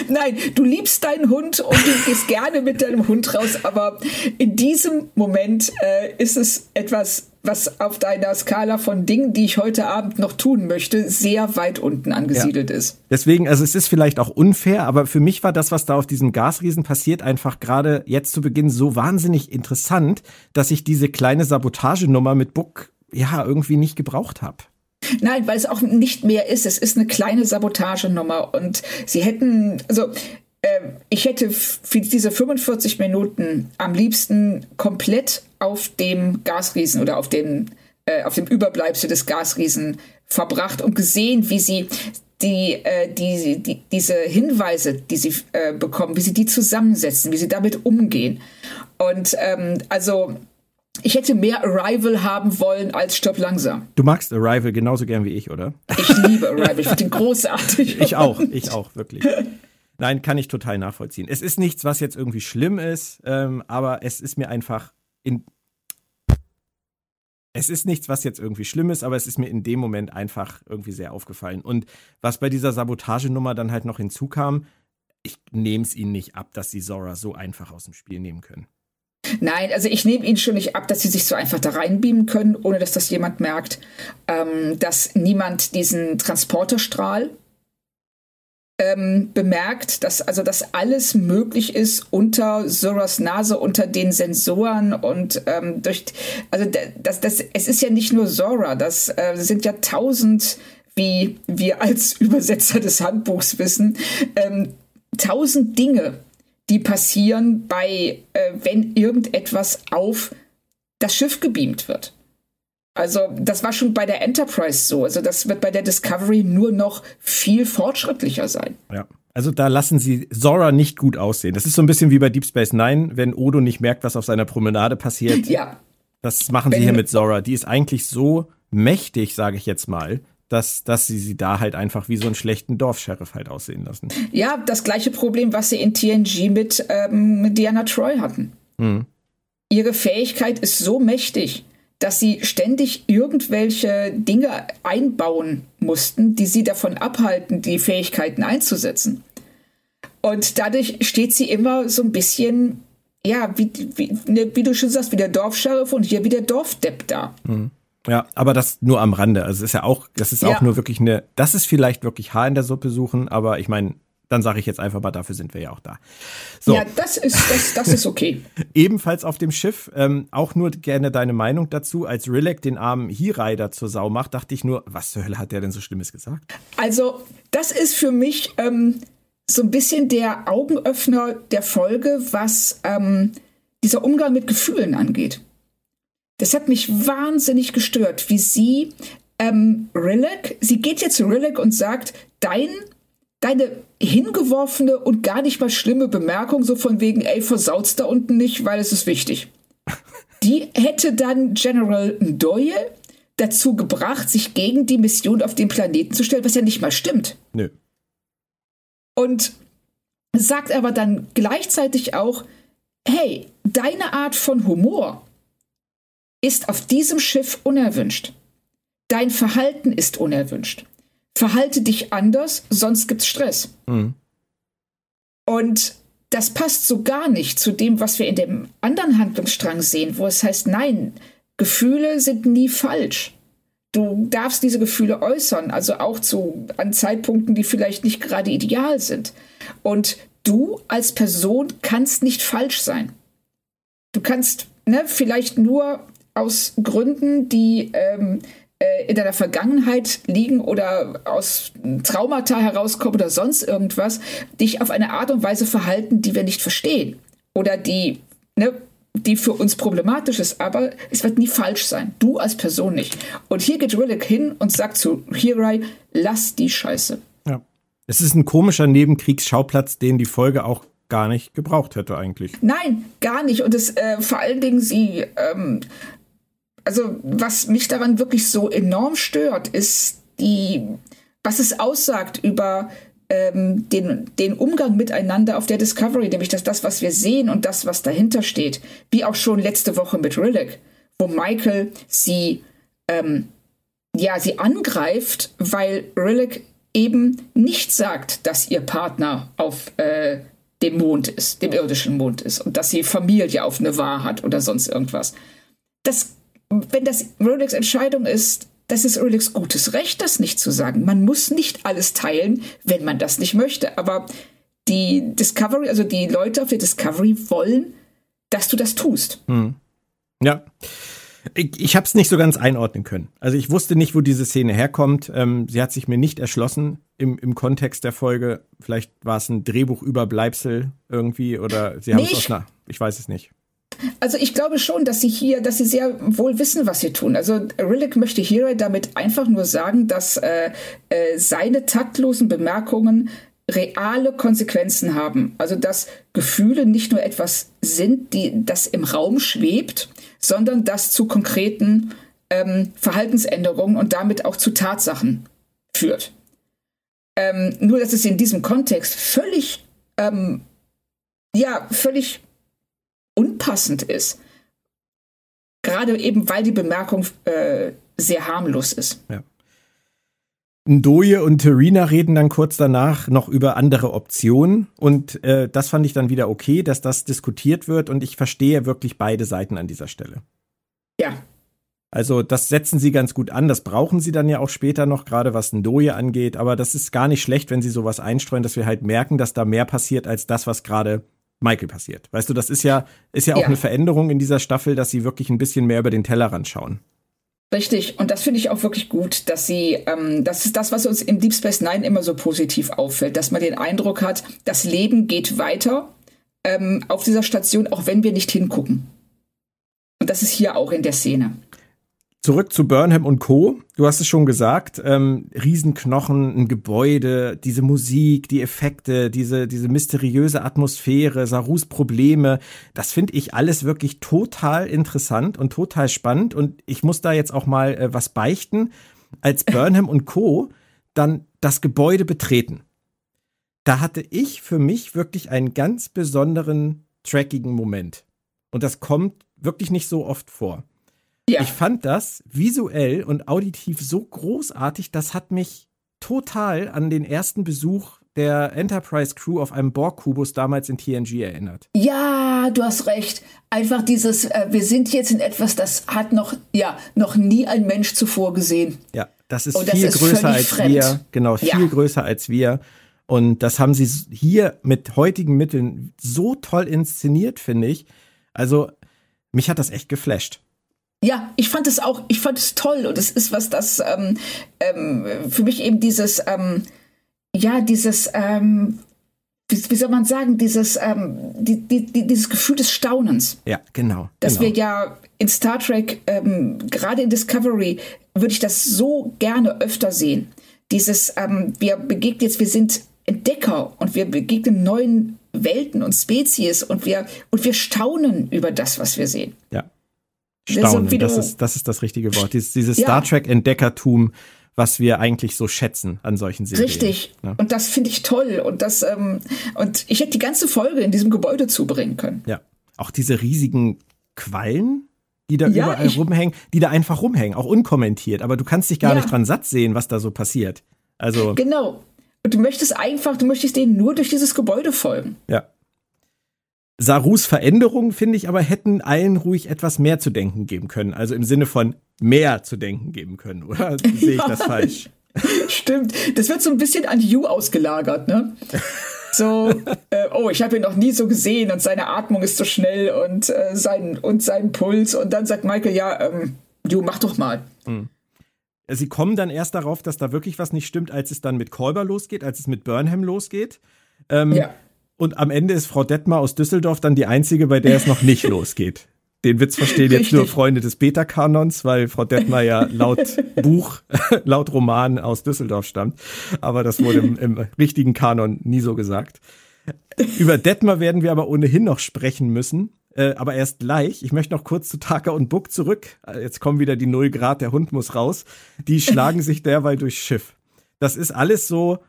Nein, du liebst deinen Hund und du gehst gerne mit deinem Hund raus, aber in diesem Moment äh, ist es etwas, was auf deiner Skala von Dingen, die ich heute Abend noch tun möchte, sehr weit unten angesiedelt ja. ist. Deswegen, also es ist vielleicht auch unfair, aber für mich war das, was da auf diesem Gasriesen passiert, einfach gerade jetzt zu Beginn so wahnsinnig interessant, dass ich diese kleine Sabotagenummer mit Buck ja irgendwie nicht gebraucht habe. Nein, weil es auch nicht mehr ist. Es ist eine kleine Sabotagenummer und sie hätten, also ich hätte für diese 45 Minuten am liebsten komplett auf dem Gasriesen oder auf dem, äh, auf dem Überbleibsel des Gasriesen verbracht und gesehen, wie sie die, äh, die, die, diese Hinweise, die sie äh, bekommen, wie sie die zusammensetzen, wie sie damit umgehen. Und ähm, also ich hätte mehr Arrival haben wollen als Stopp langsam. Du magst Arrival genauso gern wie ich, oder? Ich liebe Arrival, ich finde ihn großartig. ich auch, ich auch, wirklich. Nein, kann ich total nachvollziehen. Es ist nichts, was jetzt irgendwie schlimm ist, ähm, aber es ist mir einfach in. Es ist nichts, was jetzt irgendwie schlimm ist, aber es ist mir in dem Moment einfach irgendwie sehr aufgefallen. Und was bei dieser Sabotagenummer dann halt noch hinzukam, ich nehme es ihnen nicht ab, dass sie Zora so einfach aus dem Spiel nehmen können. Nein, also ich nehme ihnen schon nicht ab, dass sie sich so einfach da reinbeamen können, ohne dass das jemand merkt, ähm, dass niemand diesen Transporterstrahl ähm, bemerkt, dass also dass alles möglich ist unter Zoras Nase, unter den Sensoren und ähm, durch also das, das, es ist ja nicht nur Zora, das äh, sind ja tausend, wie wir als Übersetzer des Handbuchs wissen, ähm, tausend Dinge, die passieren bei, äh, wenn irgendetwas auf das Schiff gebeamt wird. Also das war schon bei der Enterprise so. Also das wird bei der Discovery nur noch viel fortschrittlicher sein. Ja. Also da lassen sie Zora nicht gut aussehen. Das ist so ein bisschen wie bei Deep Space Nine, wenn Odo nicht merkt, was auf seiner Promenade passiert. Ja. Das machen wenn sie hier mit Zora. Die ist eigentlich so mächtig, sage ich jetzt mal, dass, dass sie sie da halt einfach wie so einen schlechten Dorfsheriff halt aussehen lassen. Ja, das gleiche Problem, was sie in TNG mit, ähm, mit Diana Troy hatten. Hm. Ihre Fähigkeit ist so mächtig, dass sie ständig irgendwelche Dinge einbauen mussten, die sie davon abhalten, die Fähigkeiten einzusetzen. Und dadurch steht sie immer so ein bisschen, ja, wie, wie, ne, wie du schon sagst, wie der Dorfscheriff und hier wie der Dorfdepp da. Hm. Ja, aber das nur am Rande. Also es ist ja auch, das ist ja. auch nur wirklich eine, das ist vielleicht wirklich Haar in der Suppe suchen, aber ich meine, dann sage ich jetzt einfach mal, dafür sind wir ja auch da. So. Ja, das ist, das, das ist okay. Ebenfalls auf dem Schiff, ähm, auch nur gerne deine Meinung dazu. Als Rilek den armen He-Rider zur Sau macht, dachte ich nur, was zur Hölle hat der denn so Schlimmes gesagt? Also, das ist für mich ähm, so ein bisschen der Augenöffner der Folge, was ähm, dieser Umgang mit Gefühlen angeht. Das hat mich wahnsinnig gestört, wie sie ähm, Rilek, sie geht jetzt zu Rilek und sagt, dein deine hingeworfene und gar nicht mal schlimme Bemerkung, so von wegen, ey, versaut's da unten nicht, weil es ist wichtig. Die hätte dann General Ndoye dazu gebracht, sich gegen die Mission auf den Planeten zu stellen, was ja nicht mal stimmt. Nö. Und sagt aber dann gleichzeitig auch, hey, deine Art von Humor ist auf diesem Schiff unerwünscht. Dein Verhalten ist unerwünscht verhalte dich anders, sonst gibt's Stress. Mhm. Und das passt so gar nicht zu dem, was wir in dem anderen Handlungsstrang sehen, wo es heißt, nein, Gefühle sind nie falsch. Du darfst diese Gefühle äußern, also auch zu, an Zeitpunkten, die vielleicht nicht gerade ideal sind. Und du als Person kannst nicht falsch sein. Du kannst ne, vielleicht nur aus Gründen, die ähm, äh, in deiner Vergangenheit liegen oder aus Traumata herauskommen oder sonst irgendwas, dich auf eine Art und Weise verhalten, die wir nicht verstehen oder die, ne, die für uns problematisch ist, aber es wird nie falsch sein. Du als Person nicht. Und hier geht Rillick hin und sagt zu Hirai, lass die Scheiße. Ja. Es ist ein komischer Nebenkriegsschauplatz, den die Folge auch gar nicht gebraucht hätte eigentlich. Nein, gar nicht. Und es äh, vor allen Dingen sie ähm, also was mich daran wirklich so enorm stört, ist die, was es aussagt über ähm, den, den Umgang miteinander auf der Discovery, nämlich dass das, was wir sehen und das, was dahinter steht, wie auch schon letzte Woche mit Rillick, wo Michael sie, ähm, ja, sie angreift, weil Rillick eben nicht sagt, dass ihr Partner auf äh, dem Mond ist, dem irdischen Mond ist und dass sie Familie auf Nevar hat oder sonst irgendwas. Das wenn das Rolex Entscheidung ist, das ist Rolex gutes Recht, das nicht zu sagen. Man muss nicht alles teilen, wenn man das nicht möchte. Aber die Discovery, also die Leute auf der Discovery wollen, dass du das tust. Hm. Ja. Ich, ich habe es nicht so ganz einordnen können. Also ich wusste nicht, wo diese Szene herkommt. Ähm, sie hat sich mir nicht erschlossen im, im Kontext der Folge. Vielleicht war es ein Drehbuchüberbleibsel irgendwie oder sie haben es aus einer. Ich weiß es nicht. Also ich glaube schon, dass sie hier, dass sie sehr wohl wissen, was sie tun. Also Rillick möchte Hero damit einfach nur sagen, dass äh, äh, seine taktlosen Bemerkungen reale Konsequenzen haben. Also dass Gefühle nicht nur etwas sind, die das im Raum schwebt, sondern das zu konkreten ähm, Verhaltensänderungen und damit auch zu Tatsachen führt. Ähm, nur dass es in diesem Kontext völlig ähm, ja völlig unpassend ist. Gerade eben, weil die Bemerkung äh, sehr harmlos ist. Ja. Ndoye und Terina reden dann kurz danach noch über andere Optionen und äh, das fand ich dann wieder okay, dass das diskutiert wird und ich verstehe wirklich beide Seiten an dieser Stelle. Ja. Also das setzen sie ganz gut an, das brauchen sie dann ja auch später noch, gerade was Ndoye angeht, aber das ist gar nicht schlecht, wenn sie sowas einstreuen, dass wir halt merken, dass da mehr passiert als das, was gerade Michael passiert. Weißt du, das ist ja, ist ja auch ja. eine Veränderung in dieser Staffel, dass sie wirklich ein bisschen mehr über den Tellerrand schauen. Richtig, und das finde ich auch wirklich gut, dass sie, ähm, das ist das, was uns in Deep Space Nine immer so positiv auffällt, dass man den Eindruck hat, das Leben geht weiter ähm, auf dieser Station, auch wenn wir nicht hingucken. Und das ist hier auch in der Szene. Zurück zu Burnham und Co. Du hast es schon gesagt, ähm, Riesenknochen, ein Gebäude, diese Musik, die Effekte, diese, diese mysteriöse Atmosphäre, Sarus Probleme, das finde ich alles wirklich total interessant und total spannend. Und ich muss da jetzt auch mal äh, was beichten. Als Burnham und Co. dann das Gebäude betreten, da hatte ich für mich wirklich einen ganz besonderen trackigen Moment. Und das kommt wirklich nicht so oft vor. Ja. Ich fand das visuell und auditiv so großartig, das hat mich total an den ersten Besuch der Enterprise Crew auf einem Borg-Kubus damals in TNG erinnert. Ja, du hast recht. Einfach dieses, äh, wir sind jetzt in etwas, das hat noch, ja, noch nie ein Mensch zuvor gesehen. Ja, das ist das viel ist größer als fremd. wir. Genau, viel ja. größer als wir. Und das haben sie hier mit heutigen Mitteln so toll inszeniert, finde ich. Also, mich hat das echt geflasht. Ja, ich fand es auch, ich fand es toll und es ist was, das ähm, ähm, für mich eben dieses, ähm, ja, dieses, ähm, wie, wie, soll man sagen, dieses, ähm, die, die, die, dieses Gefühl des Staunens. Ja, genau. Dass genau. wir ja in Star Trek, ähm, gerade in Discovery, würde ich das so gerne öfter sehen. Dieses, wir begegnen jetzt, wir sind Entdecker und wir begegnen neuen Welten und Spezies und wir, und wir staunen über das, was wir sehen. Ja. Staunen, so das, ist, das ist das richtige Wort. Dieses, dieses ja. Star Trek-Entdeckertum, was wir eigentlich so schätzen an solchen Serien. Richtig. Ja. Und das finde ich toll. Und das, ähm, und ich hätte die ganze Folge in diesem Gebäude zubringen können. Ja. Auch diese riesigen Quallen, die da ja, überall rumhängen, die da einfach rumhängen, auch unkommentiert. Aber du kannst dich gar nicht dran satt sehen, was da so passiert. Also. Genau. Und du möchtest einfach, du möchtest denen nur durch dieses Gebäude folgen. Ja. Sarus Veränderungen, finde ich aber, hätten allen ruhig etwas mehr zu denken geben können. Also im Sinne von mehr zu denken geben können, oder sehe ich das falsch? Stimmt. Das wird so ein bisschen an You ausgelagert, ne? So, äh, oh, ich habe ihn noch nie so gesehen und seine Atmung ist so schnell und, äh, sein, und sein Puls. Und dann sagt Michael, ja, ähm, You, mach doch mal. Hm. Sie kommen dann erst darauf, dass da wirklich was nicht stimmt, als es dann mit Kolber losgeht, als es mit Burnham losgeht. Ähm, ja. Und am Ende ist Frau Detmar aus Düsseldorf dann die einzige, bei der es noch nicht losgeht. Den Witz verstehen jetzt nur Freunde des Beta-Kanons, weil Frau Detmar ja laut Buch, laut Roman aus Düsseldorf stammt. Aber das wurde im, im richtigen Kanon nie so gesagt. Über Detmar werden wir aber ohnehin noch sprechen müssen. Äh, aber erst gleich. Ich möchte noch kurz zu Taka und Buck zurück. Äh, jetzt kommen wieder die Null Grad, der Hund muss raus. Die schlagen sich derweil durchs Schiff. Das ist alles so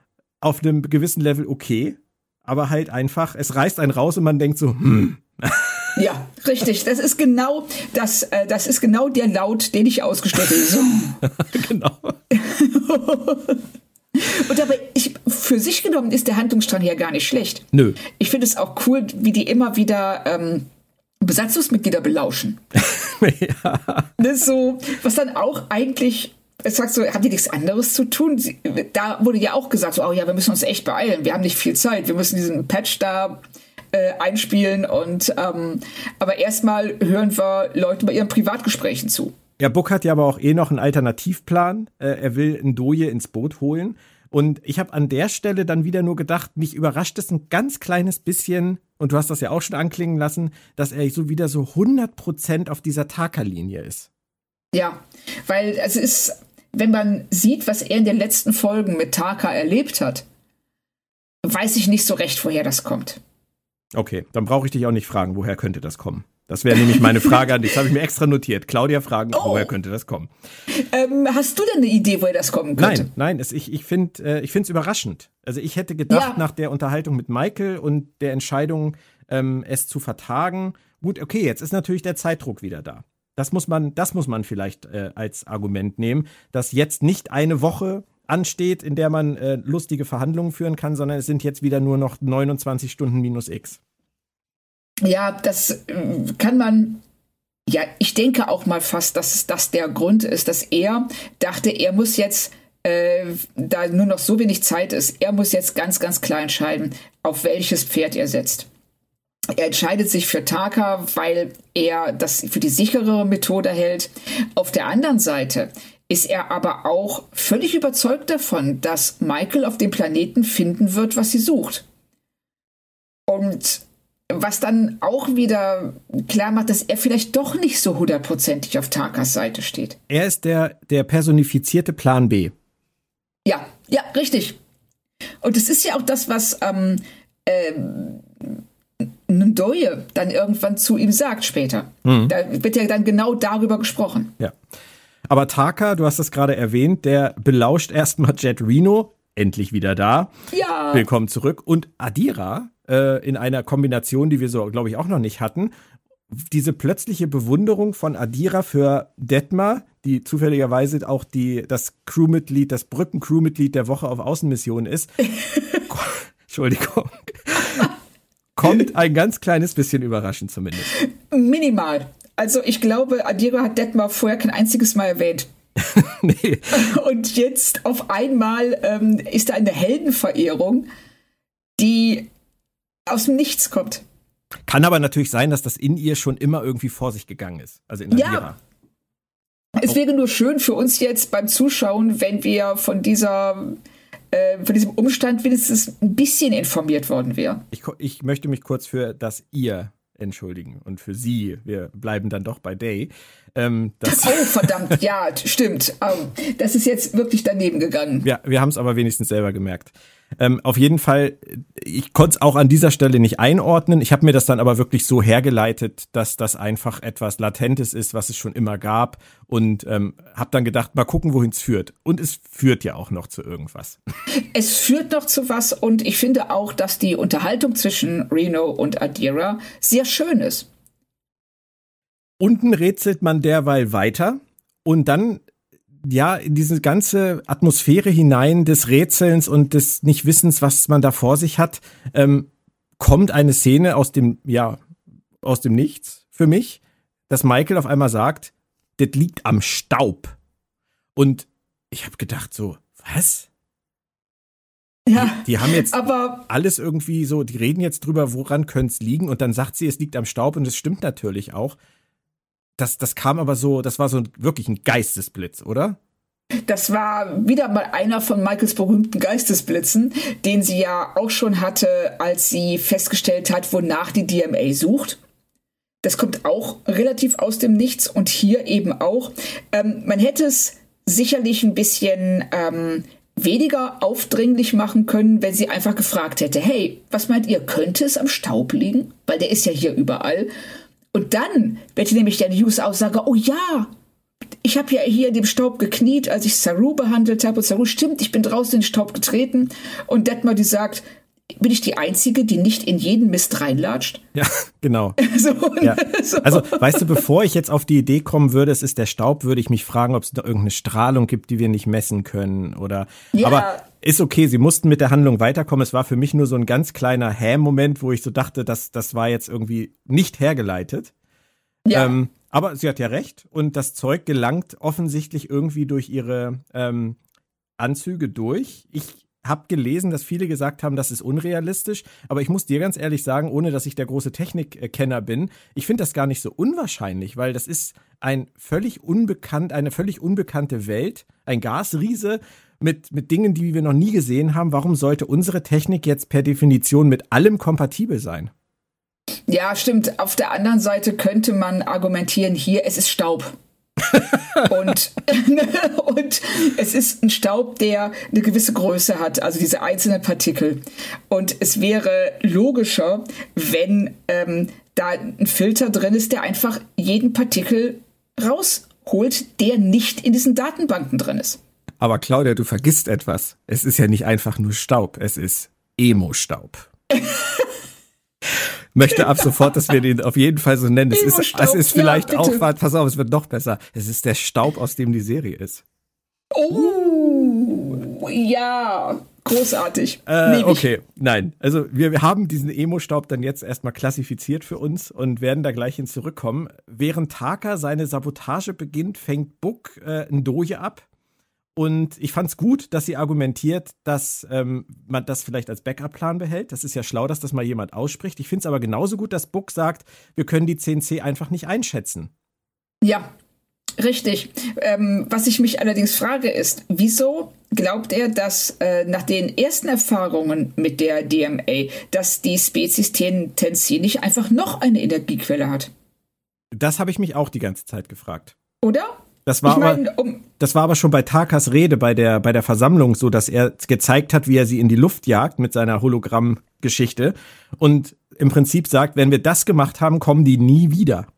auf einem gewissen Level okay aber halt einfach, es reißt einen raus und man denkt so, hm. Ja, richtig. Das ist genau das, äh, das ist genau der Laut, den ich ausgestellt habe. So. genau. Und aber ich, für sich genommen ist der Handlungsstrang ja gar nicht schlecht. Nö. Ich finde es auch cool, wie die immer wieder ähm, Besatzungsmitglieder belauschen. ja. Das ist so, was dann auch eigentlich sagst du, haben die nichts anderes zu tun? Da wurde ja auch gesagt, so, oh ja, wir müssen uns echt beeilen, wir haben nicht viel Zeit, wir müssen diesen Patch da äh, einspielen und ähm, aber erstmal hören wir Leute bei ihren Privatgesprächen zu. Ja, Buck hat ja aber auch eh noch einen Alternativplan. Äh, er will ein Doje ins Boot holen. Und ich habe an der Stelle dann wieder nur gedacht, mich überrascht es ein ganz kleines bisschen, und du hast das ja auch schon anklingen lassen, dass er so wieder so 100% auf dieser Taka-Linie ist. Ja, weil es ist, wenn man sieht, was er in den letzten Folgen mit Taka erlebt hat, weiß ich nicht so recht, woher das kommt. Okay, dann brauche ich dich auch nicht fragen, woher könnte das kommen. Das wäre nämlich meine Frage an dich. Das habe ich mir extra notiert. Claudia fragen, oh. woher könnte das kommen? Ähm, hast du denn eine Idee, woher das kommen könnte? Nein, nein, es, ich, ich finde äh, es überraschend. Also ich hätte gedacht, ja. nach der Unterhaltung mit Michael und der Entscheidung, ähm, es zu vertagen, gut, okay, jetzt ist natürlich der Zeitdruck wieder da. Das muss man, das muss man vielleicht äh, als Argument nehmen, dass jetzt nicht eine Woche ansteht, in der man äh, lustige Verhandlungen führen kann, sondern es sind jetzt wieder nur noch 29 Stunden minus X. Ja, das äh, kann man. Ja, ich denke auch mal fast, dass das der Grund ist, dass er dachte, er muss jetzt, äh, da nur noch so wenig Zeit ist, er muss jetzt ganz, ganz klar entscheiden, auf welches Pferd er setzt. Er entscheidet sich für Taka, weil er das für die sicherere Methode hält. Auf der anderen Seite ist er aber auch völlig überzeugt davon, dass Michael auf dem Planeten finden wird, was sie sucht. Und was dann auch wieder klar macht, dass er vielleicht doch nicht so hundertprozentig auf Takas Seite steht. Er ist der, der personifizierte Plan B. Ja, ja, richtig. Und es ist ja auch das, was ähm, ähm, Ndoye dann irgendwann zu ihm sagt später. Mhm. Da wird ja dann genau darüber gesprochen. Ja. Aber Taka, du hast es gerade erwähnt, der belauscht erstmal Jet Reno, endlich wieder da. Ja. Willkommen zurück. Und Adira äh, in einer Kombination, die wir so, glaube ich, auch noch nicht hatten. Diese plötzliche Bewunderung von Adira für Detmar, die zufälligerweise auch die, das Crewmitglied, das Brücken-Crewmitglied der Woche auf Außenmission ist. Entschuldigung. Kommt ein ganz kleines bisschen überraschend zumindest. Minimal. Also ich glaube, Adira hat Detmar vorher kein einziges Mal erwähnt. nee. Und jetzt auf einmal ähm, ist da eine Heldenverehrung, die aus dem Nichts kommt. Kann aber natürlich sein, dass das in ihr schon immer irgendwie vor sich gegangen ist. Also in Adira. Ja. Es wäre nur schön für uns jetzt beim Zuschauen, wenn wir von dieser äh, von diesem Umstand wenigstens ein bisschen informiert worden wären. Ich, ich möchte mich kurz für das ihr entschuldigen und für sie. Wir bleiben dann doch bei Day. Ähm, oh, verdammt, ja, stimmt. das ist jetzt wirklich daneben gegangen. Ja, wir haben es aber wenigstens selber gemerkt. Ähm, auf jeden Fall, ich konnte es auch an dieser Stelle nicht einordnen. Ich habe mir das dann aber wirklich so hergeleitet, dass das einfach etwas Latentes ist, was es schon immer gab. Und ähm, habe dann gedacht, mal gucken, wohin es führt. Und es führt ja auch noch zu irgendwas. Es führt noch zu was. Und ich finde auch, dass die Unterhaltung zwischen Reno und Adira sehr schön ist. Unten rätselt man derweil weiter. Und dann ja, in diese ganze Atmosphäre hinein des Rätselns und des Nichtwissens, was man da vor sich hat, ähm, kommt eine Szene aus dem, ja, aus dem Nichts für mich, dass Michael auf einmal sagt, das liegt am Staub. Und ich habe gedacht so, was? Ja, die, die haben jetzt aber alles irgendwie so, die reden jetzt drüber, woran könnte es liegen und dann sagt sie, es liegt am Staub und es stimmt natürlich auch das, das kam aber so, das war so wirklich ein Geistesblitz, oder? Das war wieder mal einer von Michaels berühmten Geistesblitzen, den sie ja auch schon hatte, als sie festgestellt hat, wonach die DMA sucht. Das kommt auch relativ aus dem Nichts und hier eben auch. Ähm, man hätte es sicherlich ein bisschen ähm, weniger aufdringlich machen können, wenn sie einfach gefragt hätte, hey, was meint ihr, könnte es am Staub liegen? Weil der ist ja hier überall. Und dann wird nämlich der News-Aussage, oh ja, ich habe ja hier in dem Staub gekniet, als ich Saru behandelt habe. Und Saru, stimmt, ich bin draußen in den Staub getreten. Und Detmar, die sagt, bin ich die Einzige, die nicht in jeden Mist reinlatscht? Ja, genau. so, ja. So. Also, weißt du, bevor ich jetzt auf die Idee kommen würde, es ist der Staub, würde ich mich fragen, ob es da irgendeine Strahlung gibt, die wir nicht messen können oder. Ja. Aber ist okay, sie mussten mit der Handlung weiterkommen. Es war für mich nur so ein ganz kleiner Häm-Moment, wo ich so dachte, dass das war jetzt irgendwie nicht hergeleitet. Ja. Ähm, aber sie hat ja recht und das Zeug gelangt offensichtlich irgendwie durch ihre ähm, Anzüge durch. Ich habe gelesen, dass viele gesagt haben, das ist unrealistisch, aber ich muss dir ganz ehrlich sagen, ohne dass ich der große Technikkenner bin, ich finde das gar nicht so unwahrscheinlich, weil das ist ein völlig unbekannt, eine völlig unbekannte Welt, ein Gasriese mit, mit Dingen, die wir noch nie gesehen haben. Warum sollte unsere Technik jetzt per Definition mit allem kompatibel sein? Ja, stimmt. Auf der anderen Seite könnte man argumentieren, hier, es ist Staub. Und, und es ist ein Staub, der eine gewisse Größe hat, also diese einzelnen Partikel. Und es wäre logischer, wenn ähm, da ein Filter drin ist, der einfach jeden Partikel rausholt, der nicht in diesen Datenbanken drin ist. Aber Claudia, du vergisst etwas. Es ist ja nicht einfach nur Staub, es ist Emo-Staub. Möchte ab sofort, dass wir den auf jeden Fall so nennen. Es ist, es ist vielleicht ja, auch, pass auf, es wird noch besser. Es ist der Staub, aus dem die Serie ist. Oh, ja, großartig. Äh, okay, nein. Also wir, wir haben diesen Emo-Staub dann jetzt erstmal klassifiziert für uns und werden da gleich hin zurückkommen. Während Taka seine Sabotage beginnt, fängt Buck äh, ein Doje ab und ich fand es gut, dass sie argumentiert, dass ähm, man das vielleicht als Backup-Plan behält. Das ist ja schlau, dass das mal jemand ausspricht. Ich finde es aber genauso gut, dass Book sagt, wir können die CNC einfach nicht einschätzen. Ja, Richtig. Ähm, was ich mich allerdings frage ist, wieso glaubt er, dass äh, nach den ersten Erfahrungen mit der DMA, dass die Spezies Tennessee nicht einfach noch eine Energiequelle hat? Das habe ich mich auch die ganze Zeit gefragt. Oder? Das war, mein, aber, um das war aber schon bei Takas Rede bei der, bei der Versammlung so, dass er gezeigt hat, wie er sie in die Luft jagt mit seiner Hologrammgeschichte und im Prinzip sagt, wenn wir das gemacht haben, kommen die nie wieder.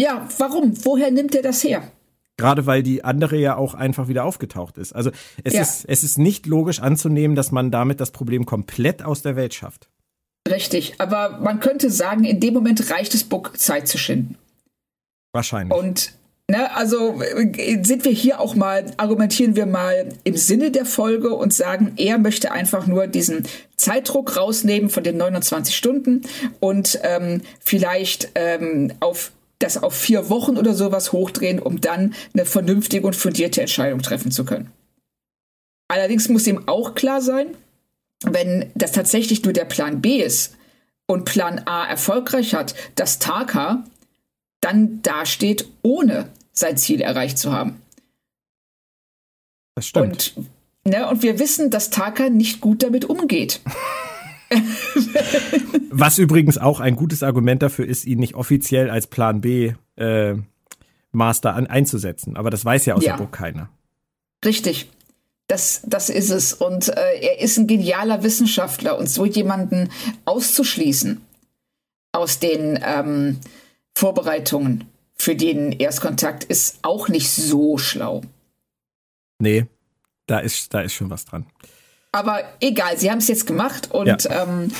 Ja, warum? Woher nimmt er das her? Gerade weil die andere ja auch einfach wieder aufgetaucht ist. Also es, ja. ist, es ist nicht logisch anzunehmen, dass man damit das Problem komplett aus der Welt schafft. Richtig, aber man könnte sagen, in dem Moment reicht es Book, Zeit zu schinden. Wahrscheinlich. Und Ne, also äh, sind wir hier auch mal, argumentieren wir mal im Sinne der Folge und sagen, er möchte einfach nur diesen Zeitdruck rausnehmen von den 29 Stunden und ähm, vielleicht ähm, auf das auf vier Wochen oder sowas hochdrehen, um dann eine vernünftige und fundierte Entscheidung treffen zu können. Allerdings muss ihm auch klar sein, wenn das tatsächlich nur der Plan B ist und Plan A erfolgreich hat, dass Taka dann dasteht, ohne sein Ziel erreicht zu haben. Das stimmt. Und, ne, und wir wissen, dass Taka nicht gut damit umgeht. Was übrigens auch ein gutes Argument dafür ist, ihn nicht offiziell als Plan B äh, Master an, einzusetzen. Aber das weiß ja aus ja. der Burg keiner. Richtig. Das, das ist es. Und äh, er ist ein genialer Wissenschaftler und so jemanden auszuschließen aus den ähm, Vorbereitungen für den Erstkontakt ist auch nicht so schlau. Nee, da ist, da ist schon was dran. Aber egal, sie haben es jetzt gemacht und ja. ähm,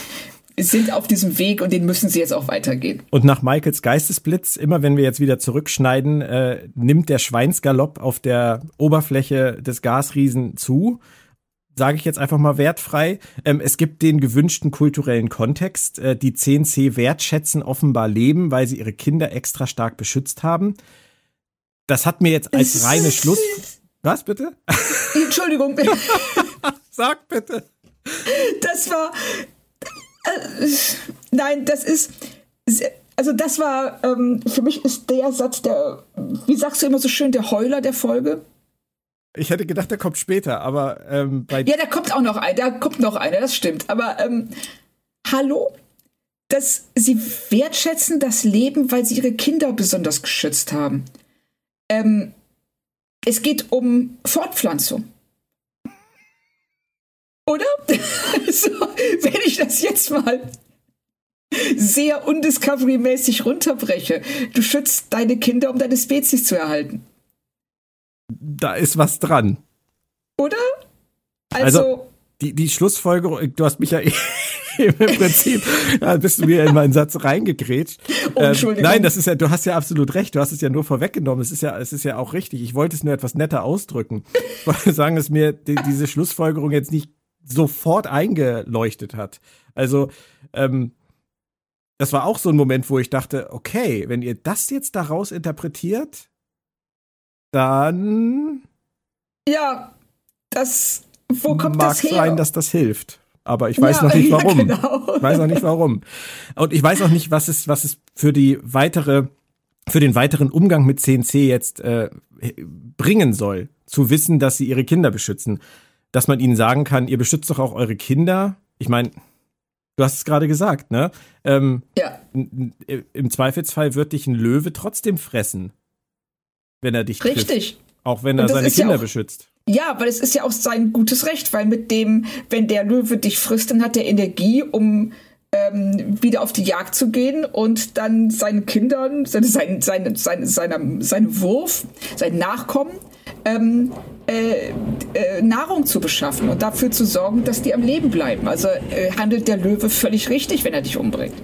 sind auf diesem Weg und den müssen sie jetzt auch weitergehen. Und nach Michaels Geistesblitz, immer wenn wir jetzt wieder zurückschneiden, äh, nimmt der Schweinsgalopp auf der Oberfläche des Gasriesen zu sage ich jetzt einfach mal wertfrei. Ähm, es gibt den gewünschten kulturellen Kontext. Äh, die CNC wertschätzen offenbar Leben, weil sie ihre Kinder extra stark beschützt haben. Das hat mir jetzt als reine Schluss. Was bitte? Entschuldigung. Sag bitte. Das war. Äh, nein, das ist. Also das war, ähm, für mich ist der Satz der, wie sagst du immer so schön, der Heuler der Folge. Ich hätte gedacht, der kommt später, aber ähm, bei. Ja, da kommt auch noch einer, da kommt noch einer, das stimmt. Aber ähm, hallo? Dass sie wertschätzen das Leben, weil sie ihre Kinder besonders geschützt haben. Ähm, es geht um Fortpflanzung. Oder? so, wenn ich das jetzt mal sehr undiscovery-mäßig runterbreche. Du schützt deine Kinder, um deine Spezies zu erhalten da ist was dran. Oder? Also, also die, die Schlussfolgerung, du hast mich ja im Prinzip, da bist du mir in meinen Satz reingegrätscht. Oh, Entschuldigung. Ähm, nein, das ist ja, du hast ja absolut recht, du hast es ja nur vorweggenommen, es ist ja, es ist ja auch richtig. Ich wollte es nur etwas netter ausdrücken. Ich wollte sagen, dass mir die, diese Schlussfolgerung jetzt nicht sofort eingeleuchtet hat. Also, ähm, das war auch so ein Moment, wo ich dachte, okay, wenn ihr das jetzt daraus interpretiert, dann. Ja, das. Wo kommt mag das her? sein, dass das hilft. Aber ich weiß ja, noch nicht warum. Ja, genau. Ich weiß noch nicht warum. Und ich weiß auch nicht, was es, was es für die weitere, für den weiteren Umgang mit CNC jetzt äh, bringen soll, zu wissen, dass sie ihre Kinder beschützen. Dass man ihnen sagen kann, ihr beschützt doch auch eure Kinder. Ich meine, du hast es gerade gesagt, ne? Ähm, ja. Im Zweifelsfall wird dich ein Löwe trotzdem fressen wenn er dich Richtig. Trifft. Auch wenn er seine Kinder ja auch, beschützt. Ja, weil es ist ja auch sein gutes Recht, weil mit dem, wenn der Löwe dich frisst, dann hat er Energie, um ähm, wieder auf die Jagd zu gehen und dann seinen Kindern, seine, seine, seine, seine, seine, seinen Wurf, sein Nachkommen ähm, äh, äh, Nahrung zu beschaffen und dafür zu sorgen, dass die am Leben bleiben. Also äh, handelt der Löwe völlig richtig, wenn er dich umbringt.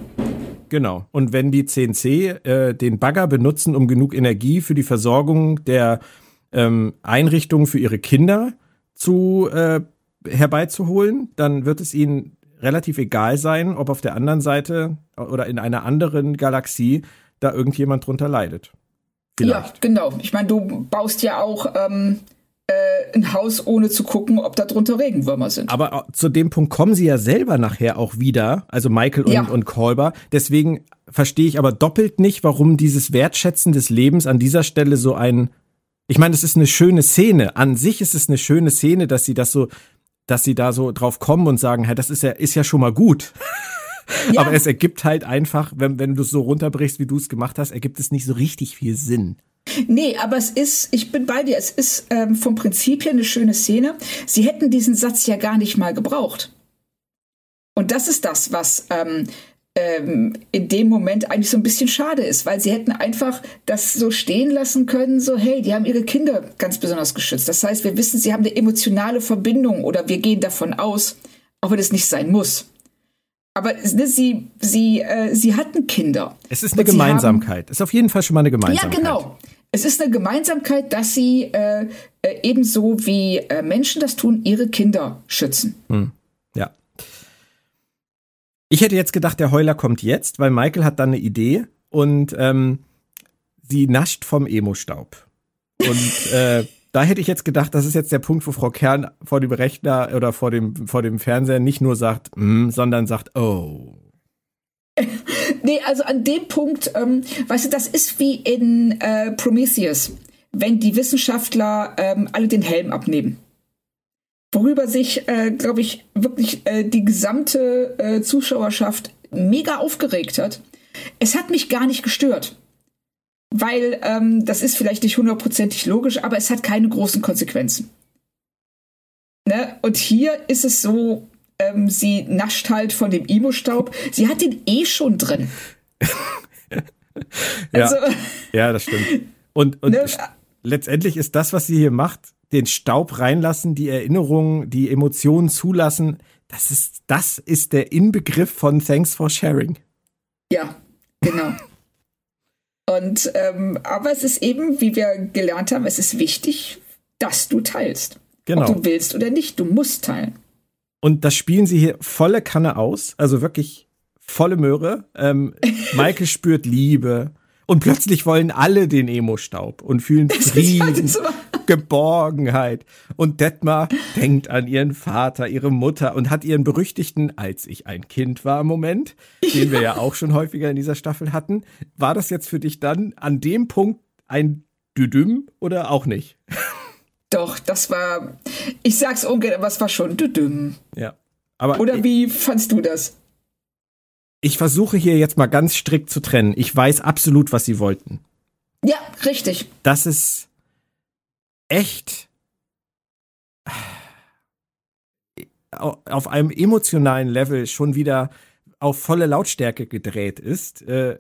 Genau. Und wenn die CNC äh, den Bagger benutzen, um genug Energie für die Versorgung der ähm, Einrichtungen für ihre Kinder zu äh, herbeizuholen, dann wird es ihnen relativ egal sein, ob auf der anderen Seite oder in einer anderen Galaxie da irgendjemand drunter leidet. Vielleicht. Ja, genau. Ich meine, du baust ja auch ähm, äh, ein Haus, ohne zu gucken, ob da drunter Regenwürmer sind. Aber zu dem Punkt kommen sie ja selber nachher auch wieder, also Michael und, ja. und Kolber. Deswegen verstehe ich aber doppelt nicht, warum dieses Wertschätzen des Lebens an dieser Stelle so ein. Ich meine, es ist eine schöne Szene. An sich ist es eine schöne Szene, dass sie das so, dass sie da so drauf kommen und sagen, hey, das ist ja, ist ja schon mal gut. Ja. Aber es ergibt halt einfach, wenn, wenn du es so runterbrichst, wie du es gemacht hast, ergibt es nicht so richtig viel Sinn. Nee, aber es ist, ich bin bei dir, es ist ähm, vom Prinzip her eine schöne Szene. Sie hätten diesen Satz ja gar nicht mal gebraucht. Und das ist das, was ähm, ähm, in dem Moment eigentlich so ein bisschen schade ist, weil sie hätten einfach das so stehen lassen können, so hey, die haben ihre Kinder ganz besonders geschützt. Das heißt, wir wissen, sie haben eine emotionale Verbindung oder wir gehen davon aus, auch wenn es nicht sein muss. Aber ne, sie, sie, äh, sie hatten Kinder. Es ist eine Gemeinsamkeit. Haben, es ist auf jeden Fall schon mal eine Gemeinsamkeit. Ja, genau. Es ist eine Gemeinsamkeit, dass sie äh, äh, ebenso wie äh, Menschen das tun, ihre Kinder schützen. Hm. Ja. Ich hätte jetzt gedacht, der Heuler kommt jetzt, weil Michael hat dann eine Idee und ähm, sie nascht vom Emo-Staub. Und äh, da hätte ich jetzt gedacht, das ist jetzt der Punkt, wo Frau Kern vor dem Rechner oder vor dem, vor dem Fernseher nicht nur sagt, mm, sondern sagt, oh. Nee, also an dem Punkt, ähm, weißt du, das ist wie in äh, Prometheus, wenn die Wissenschaftler ähm, alle den Helm abnehmen. Worüber sich, äh, glaube ich, wirklich äh, die gesamte äh, Zuschauerschaft mega aufgeregt hat. Es hat mich gar nicht gestört weil ähm, das ist vielleicht nicht hundertprozentig logisch, aber es hat keine großen Konsequenzen. Ne? Und hier ist es so, ähm, sie nascht halt von dem Imo-Staub. Sie hat den eh schon drin. ja, also, ja, das stimmt. Und, und ne? letztendlich ist das, was sie hier macht, den Staub reinlassen, die Erinnerungen, die Emotionen zulassen, das ist, das ist der Inbegriff von Thanks for Sharing. Ja, genau. Und ähm, aber es ist eben, wie wir gelernt haben, es ist wichtig, dass du teilst. Genau. Ob du willst oder nicht, du musst teilen. Und das spielen sie hier volle Kanne aus, also wirklich volle Möhre. Ähm, Maike spürt Liebe und plötzlich wollen alle den Emo-Staub und fühlen Frieden. Geborgenheit. Und Detmar denkt an ihren Vater, ihre Mutter und hat ihren berüchtigten, als ich ein Kind war, Moment, den wir ja auch schon häufiger in dieser Staffel hatten. War das jetzt für dich dann an dem Punkt ein Düdüm oder auch nicht? Doch, das war, ich sag's ungern, aber es war schon Düdüm. Ja. Aber oder wie fandst du das? Ich versuche hier jetzt mal ganz strikt zu trennen. Ich weiß absolut, was sie wollten. Ja, richtig. Das ist echt auf einem emotionalen Level schon wieder auf volle Lautstärke gedreht ist, äh,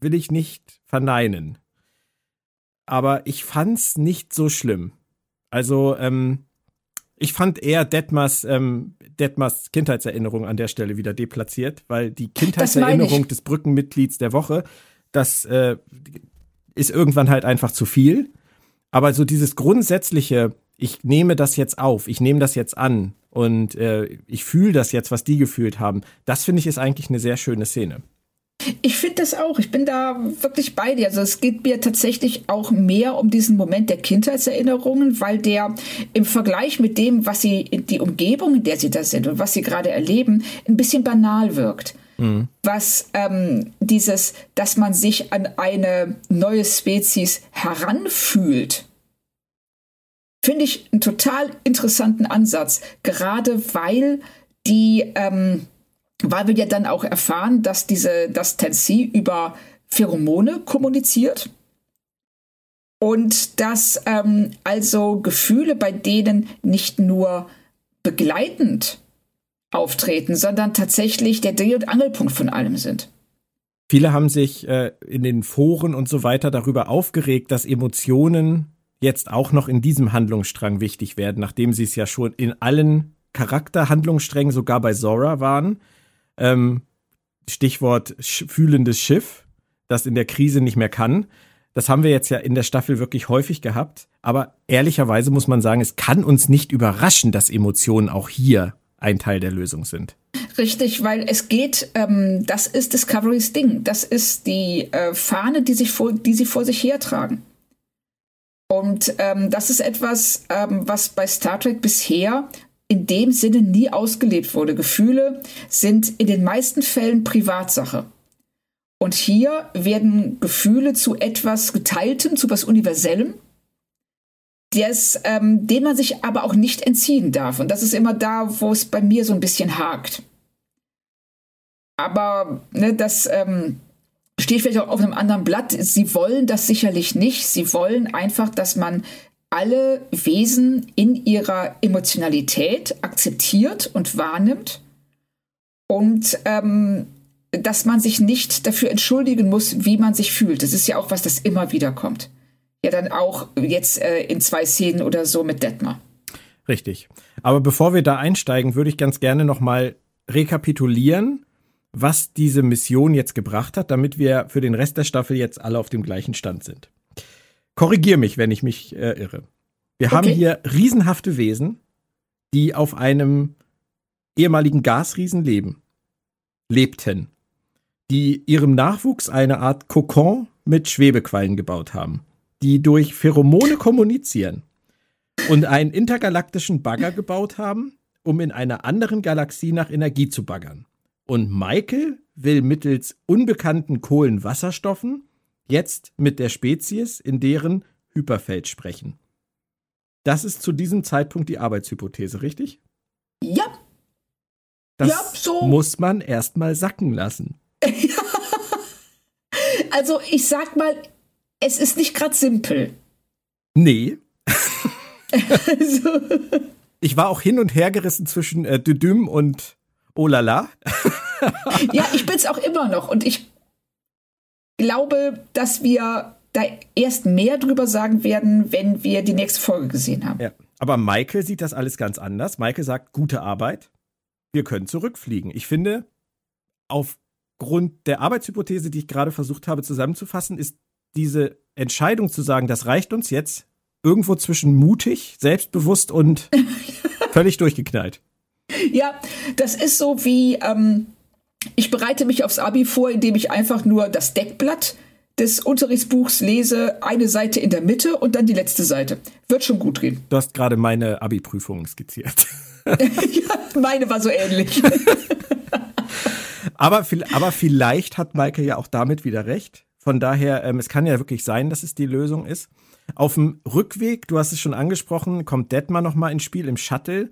will ich nicht verneinen. Aber ich fand's nicht so schlimm. Also, ähm, ich fand eher Detmers, ähm, Detmers Kindheitserinnerung an der Stelle wieder deplatziert, weil die Kindheitserinnerung des Brückenmitglieds der Woche, das äh, ist irgendwann halt einfach zu viel. Aber so dieses grundsätzliche, ich nehme das jetzt auf, ich nehme das jetzt an und äh, ich fühle das jetzt, was die gefühlt haben, das finde ich ist eigentlich eine sehr schöne Szene. Ich finde das auch. Ich bin da wirklich bei dir. Also es geht mir tatsächlich auch mehr um diesen Moment der Kindheitserinnerungen, weil der im Vergleich mit dem, was sie, die Umgebung, in der sie da sind und was sie gerade erleben, ein bisschen banal wirkt. Mhm. Was ähm, dieses, dass man sich an eine neue Spezies heranfühlt, finde ich einen total interessanten Ansatz, gerade weil die, ähm, weil wir ja dann auch erfahren, dass diese, dass Tennessee über Pheromone kommuniziert und dass ähm, also Gefühle bei denen nicht nur begleitend auftreten, sondern tatsächlich der Dreh- und Angelpunkt von allem sind. Viele haben sich äh, in den Foren und so weiter darüber aufgeregt, dass Emotionen jetzt auch noch in diesem Handlungsstrang wichtig werden, nachdem sie es ja schon in allen Charakterhandlungssträngen, sogar bei Zora waren. Ähm, Stichwort fühlendes Schiff, das in der Krise nicht mehr kann. Das haben wir jetzt ja in der Staffel wirklich häufig gehabt. Aber ehrlicherweise muss man sagen, es kann uns nicht überraschen, dass Emotionen auch hier ein Teil der Lösung sind. Richtig, weil es geht, ähm, das ist Discoverys Ding. Das ist die äh, Fahne, die, sich vor, die sie vor sich hertragen. Und ähm, das ist etwas, ähm, was bei Star Trek bisher in dem Sinne nie ausgelebt wurde. Gefühle sind in den meisten Fällen Privatsache. Und hier werden Gefühle zu etwas Geteiltem, zu etwas Universellem, des, ähm, dem man sich aber auch nicht entziehen darf. Und das ist immer da, wo es bei mir so ein bisschen hakt. Aber ne, das ähm, steht vielleicht auch auf einem anderen Blatt. Sie wollen das sicherlich nicht. Sie wollen einfach, dass man alle Wesen in ihrer Emotionalität akzeptiert und wahrnimmt und ähm, dass man sich nicht dafür entschuldigen muss, wie man sich fühlt. Das ist ja auch was, das immer wieder kommt. Ja, dann auch jetzt äh, in zwei Szenen oder so mit Detmar. Richtig. Aber bevor wir da einsteigen, würde ich ganz gerne nochmal rekapitulieren, was diese Mission jetzt gebracht hat, damit wir für den Rest der Staffel jetzt alle auf dem gleichen Stand sind. Korrigier mich, wenn ich mich äh, irre. Wir okay. haben hier riesenhafte Wesen, die auf einem ehemaligen Gasriesen leben. Lebten. Die ihrem Nachwuchs eine Art Kokon mit Schwebequallen gebaut haben. Die durch Pheromone kommunizieren. Und einen intergalaktischen Bagger gebaut haben, um in einer anderen Galaxie nach Energie zu baggern. Und Michael will mittels unbekannten Kohlenwasserstoffen jetzt mit der Spezies in deren Hyperfeld sprechen. Das ist zu diesem Zeitpunkt die Arbeitshypothese, richtig? Ja. Das ja, so. muss man erstmal sacken lassen. also, ich sag mal, es ist nicht gerade simpel. Nee. also. Ich war auch hin und her gerissen zwischen äh, Düdüm und Oh la la. ja, ich bin's auch immer noch und ich glaube, dass wir da erst mehr drüber sagen werden, wenn wir die nächste Folge gesehen haben. Ja. Aber Michael sieht das alles ganz anders. Michael sagt, gute Arbeit, wir können zurückfliegen. Ich finde, aufgrund der Arbeitshypothese, die ich gerade versucht habe zusammenzufassen, ist diese Entscheidung zu sagen, das reicht uns jetzt, irgendwo zwischen mutig, selbstbewusst und völlig durchgeknallt. Ja, das ist so wie, ähm, ich bereite mich aufs Abi vor, indem ich einfach nur das Deckblatt des Unterrichtsbuchs lese, eine Seite in der Mitte und dann die letzte Seite. Wird schon gut gehen. Du hast gerade meine Abi-Prüfung skizziert. ja, meine war so ähnlich. aber, aber vielleicht hat Maike ja auch damit wieder recht. Von daher, ähm, es kann ja wirklich sein, dass es die Lösung ist. Auf dem Rückweg, du hast es schon angesprochen, kommt Detmar nochmal ins Spiel im Shuttle.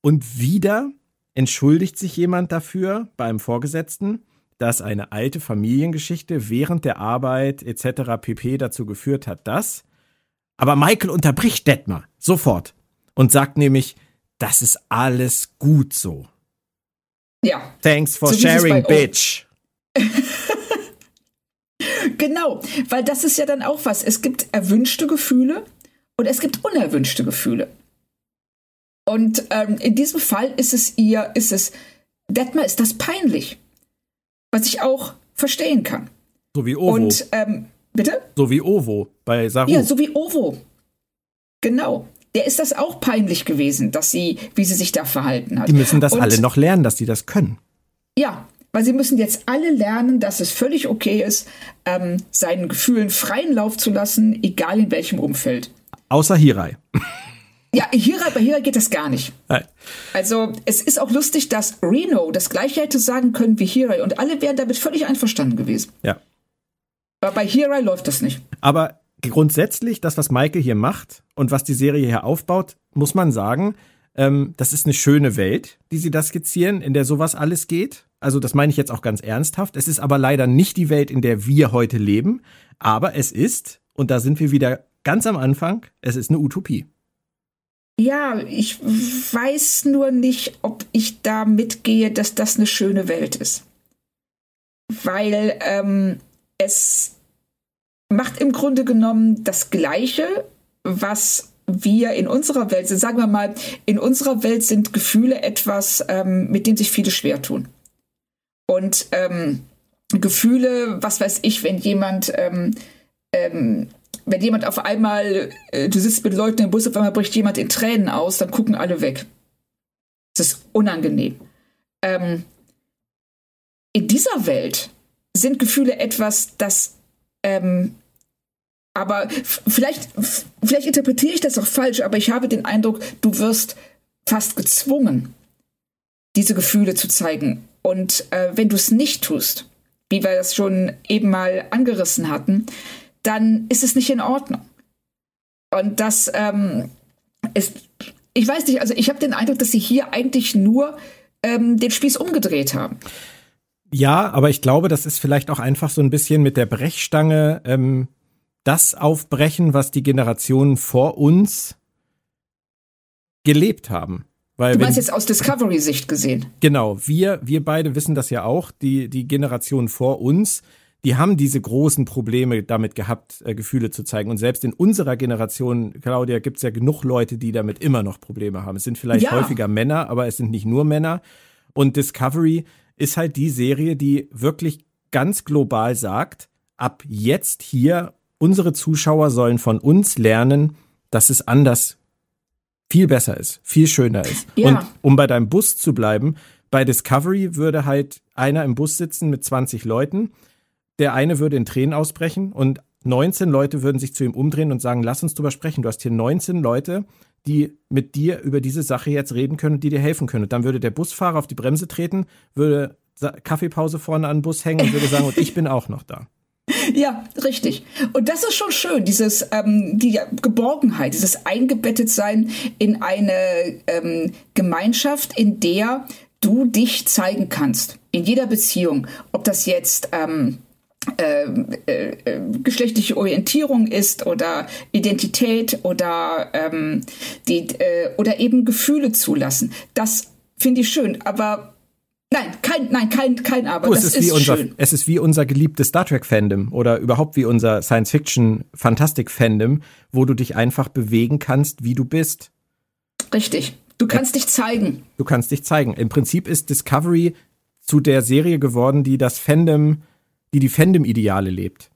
Und wieder entschuldigt sich jemand dafür beim Vorgesetzten, dass eine alte Familiengeschichte während der Arbeit etc. pp. dazu geführt hat, dass. Aber Michael unterbricht Detmar sofort und sagt nämlich, das ist alles gut so. Ja. Thanks for so sharing, bitch. genau, weil das ist ja dann auch was. Es gibt erwünschte Gefühle und es gibt unerwünschte Gefühle. Und ähm, in diesem Fall ist es ihr, ist es, Detmar ist das peinlich. Was ich auch verstehen kann. So wie Ovo. Und, ähm, bitte? So wie Ovo bei Saru. Ja, so wie Ovo. Genau. Der ist das auch peinlich gewesen, dass sie, wie sie sich da verhalten hat. Die müssen das Und, alle noch lernen, dass sie das können. Ja, weil sie müssen jetzt alle lernen, dass es völlig okay ist, ähm, seinen Gefühlen freien Lauf zu lassen, egal in welchem Umfeld. Außer Hirai. Ja, hier, bei Hira geht das gar nicht. Nein. Also es ist auch lustig, dass Reno das gleiche hätte sagen können wie Hirai und alle wären damit völlig einverstanden gewesen. Ja. Aber bei Hirai läuft das nicht. Aber grundsätzlich, das, was Michael hier macht und was die Serie hier aufbaut, muss man sagen, ähm, das ist eine schöne Welt, die sie da skizzieren, in der sowas alles geht. Also das meine ich jetzt auch ganz ernsthaft. Es ist aber leider nicht die Welt, in der wir heute leben. Aber es ist, und da sind wir wieder ganz am Anfang, es ist eine Utopie. Ja, ich weiß nur nicht, ob ich da mitgehe, dass das eine schöne Welt ist. Weil ähm, es macht im Grunde genommen das Gleiche, was wir in unserer Welt sind. Sagen wir mal, in unserer Welt sind Gefühle etwas, ähm, mit dem sich viele schwer tun. Und ähm, Gefühle, was weiß ich, wenn jemand ähm, ähm, wenn jemand auf einmal, äh, du sitzt mit Leuten im Bus, auf einmal bricht jemand in Tränen aus, dann gucken alle weg. Das ist unangenehm. Ähm, in dieser Welt sind Gefühle etwas, das ähm, Aber vielleicht, vielleicht interpretiere ich das auch falsch, aber ich habe den Eindruck, du wirst fast gezwungen, diese Gefühle zu zeigen. Und äh, wenn du es nicht tust, wie wir das schon eben mal angerissen hatten, dann ist es nicht in Ordnung. Und das ähm, ist, ich weiß nicht, also ich habe den Eindruck, dass sie hier eigentlich nur ähm, den Spieß umgedreht haben. Ja, aber ich glaube, das ist vielleicht auch einfach so ein bisschen mit der Brechstange ähm, das aufbrechen, was die Generationen vor uns gelebt haben. Weil du meinst wenn, jetzt aus Discovery-Sicht gesehen? Genau, wir, wir beide wissen das ja auch, die, die Generation vor uns, die haben diese großen Probleme damit gehabt, äh, Gefühle zu zeigen. Und selbst in unserer Generation, Claudia, gibt es ja genug Leute, die damit immer noch Probleme haben. Es sind vielleicht ja. häufiger Männer, aber es sind nicht nur Männer. Und Discovery ist halt die Serie, die wirklich ganz global sagt, ab jetzt hier, unsere Zuschauer sollen von uns lernen, dass es anders viel besser ist, viel schöner ist. Ja. Und um bei deinem Bus zu bleiben, bei Discovery würde halt einer im Bus sitzen mit 20 Leuten. Der eine würde in Tränen ausbrechen und 19 Leute würden sich zu ihm umdrehen und sagen, lass uns drüber sprechen. Du hast hier 19 Leute, die mit dir über diese Sache jetzt reden können die dir helfen können. Und dann würde der Busfahrer auf die Bremse treten, würde Kaffeepause vorne an den Bus hängen und würde sagen, und ich bin auch noch da. Ja, richtig. Und das ist schon schön, dieses ähm, die Geborgenheit, dieses Eingebettetsein in eine ähm, Gemeinschaft, in der du dich zeigen kannst. In jeder Beziehung. Ob das jetzt ähm, äh, äh, äh, geschlechtliche Orientierung ist oder Identität oder ähm, die äh, oder eben Gefühle zulassen. Das finde ich schön, aber Nein, kein, nein, kein, kein Aber. Du, es das ist, wie unser, schön. es ist wie unser geliebtes Star Trek Fandom oder überhaupt wie unser Science Fiction Fantastik Fandom, wo du dich einfach bewegen kannst, wie du bist. Richtig. Du kannst ja. dich zeigen. Du kannst dich zeigen. Im Prinzip ist Discovery zu der Serie geworden, die das Fandom, die die Fandom-Ideale lebt.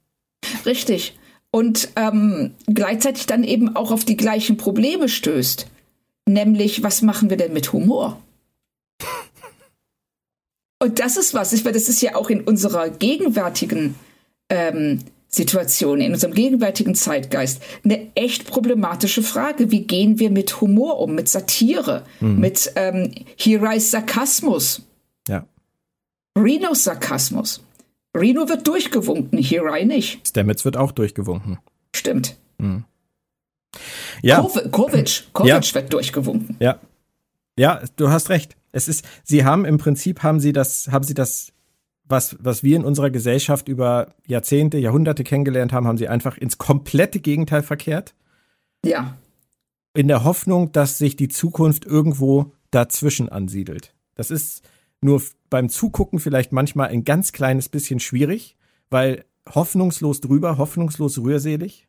Richtig. Und ähm, gleichzeitig dann eben auch auf die gleichen Probleme stößt. Nämlich, was machen wir denn mit Humor? Und das ist was, ich, weil das ist ja auch in unserer gegenwärtigen ähm, Situation, in unserem gegenwärtigen Zeitgeist eine echt problematische Frage. Wie gehen wir mit Humor um, mit Satire, mhm. mit ähm, Hirais Sarkasmus? Ja. Renos Sarkasmus. Reno wird durchgewunken, Hirai nicht. Stamets wird auch durchgewunken. Stimmt. Mhm. Ja. Kovic, Kovic ja. wird durchgewunken. Ja. Ja, du hast recht. Es ist, sie haben im Prinzip haben sie das, haben sie das, was, was wir in unserer Gesellschaft über Jahrzehnte, Jahrhunderte kennengelernt haben, haben sie einfach ins komplette Gegenteil verkehrt. Ja. In der Hoffnung, dass sich die Zukunft irgendwo dazwischen ansiedelt. Das ist nur beim Zugucken vielleicht manchmal ein ganz kleines bisschen schwierig, weil hoffnungslos drüber, hoffnungslos rührselig.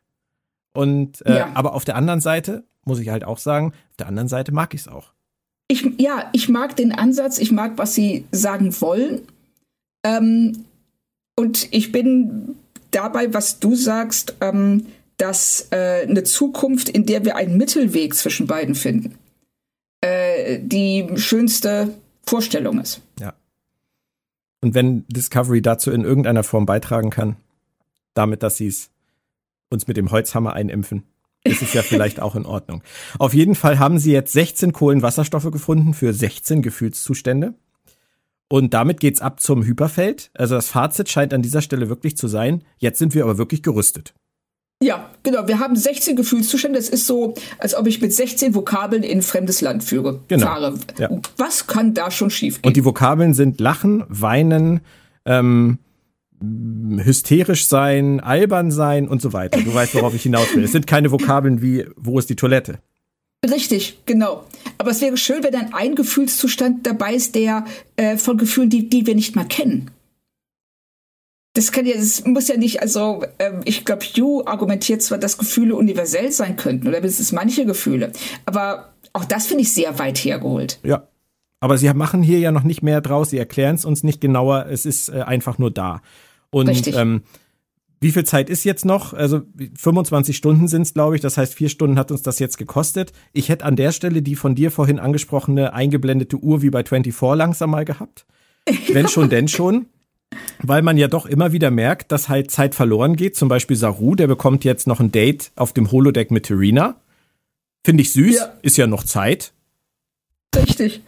Und äh, ja. aber auf der anderen Seite muss ich halt auch sagen, auf der anderen Seite mag ich es auch ich, ja, ich mag den Ansatz, ich mag, was sie sagen wollen. Ähm, und ich bin dabei, was du sagst, ähm, dass äh, eine Zukunft, in der wir einen Mittelweg zwischen beiden finden, äh, die schönste Vorstellung ist. Ja. Und wenn Discovery dazu in irgendeiner Form beitragen kann, damit, dass sie es uns mit dem Holzhammer einimpfen, ist es ja vielleicht auch in Ordnung. Auf jeden Fall haben sie jetzt 16 Kohlenwasserstoffe gefunden für 16 Gefühlszustände. Und damit geht's ab zum Hyperfeld. Also das Fazit scheint an dieser Stelle wirklich zu sein, jetzt sind wir aber wirklich gerüstet. Ja, genau. Wir haben 16 Gefühlszustände. Es ist so, als ob ich mit 16 Vokabeln in ein fremdes Land führe, genau. fahre. Ja. Was kann da schon schiefgehen? Und die Vokabeln sind Lachen, Weinen, ähm, hysterisch sein, albern sein und so weiter. Du weißt, worauf ich hinaus will. Es sind keine Vokabeln wie, wo ist die Toilette? Richtig, genau. Aber es wäre schön, wenn dann ein Gefühlszustand dabei ist, der äh, von Gefühlen, die, die wir nicht mal kennen. Das kann ja, das muss ja nicht, also ähm, ich glaube, Hugh argumentiert zwar, dass Gefühle universell sein könnten, oder mindestens manche Gefühle, aber auch das finde ich sehr weit hergeholt. Ja. Aber sie machen hier ja noch nicht mehr draus, sie erklären es uns nicht genauer, es ist äh, einfach nur da. Und Richtig. ähm, wie viel Zeit ist jetzt noch? Also 25 Stunden sind es, glaube ich. Das heißt, vier Stunden hat uns das jetzt gekostet. Ich hätte an der Stelle die von dir vorhin angesprochene eingeblendete Uhr wie bei 24 langsam mal gehabt. Wenn schon, denn schon. Weil man ja doch immer wieder merkt, dass halt Zeit verloren geht. Zum Beispiel Saru, der bekommt jetzt noch ein Date auf dem Holodeck mit Terina. Finde ich süß, ja. ist ja noch Zeit. Richtig.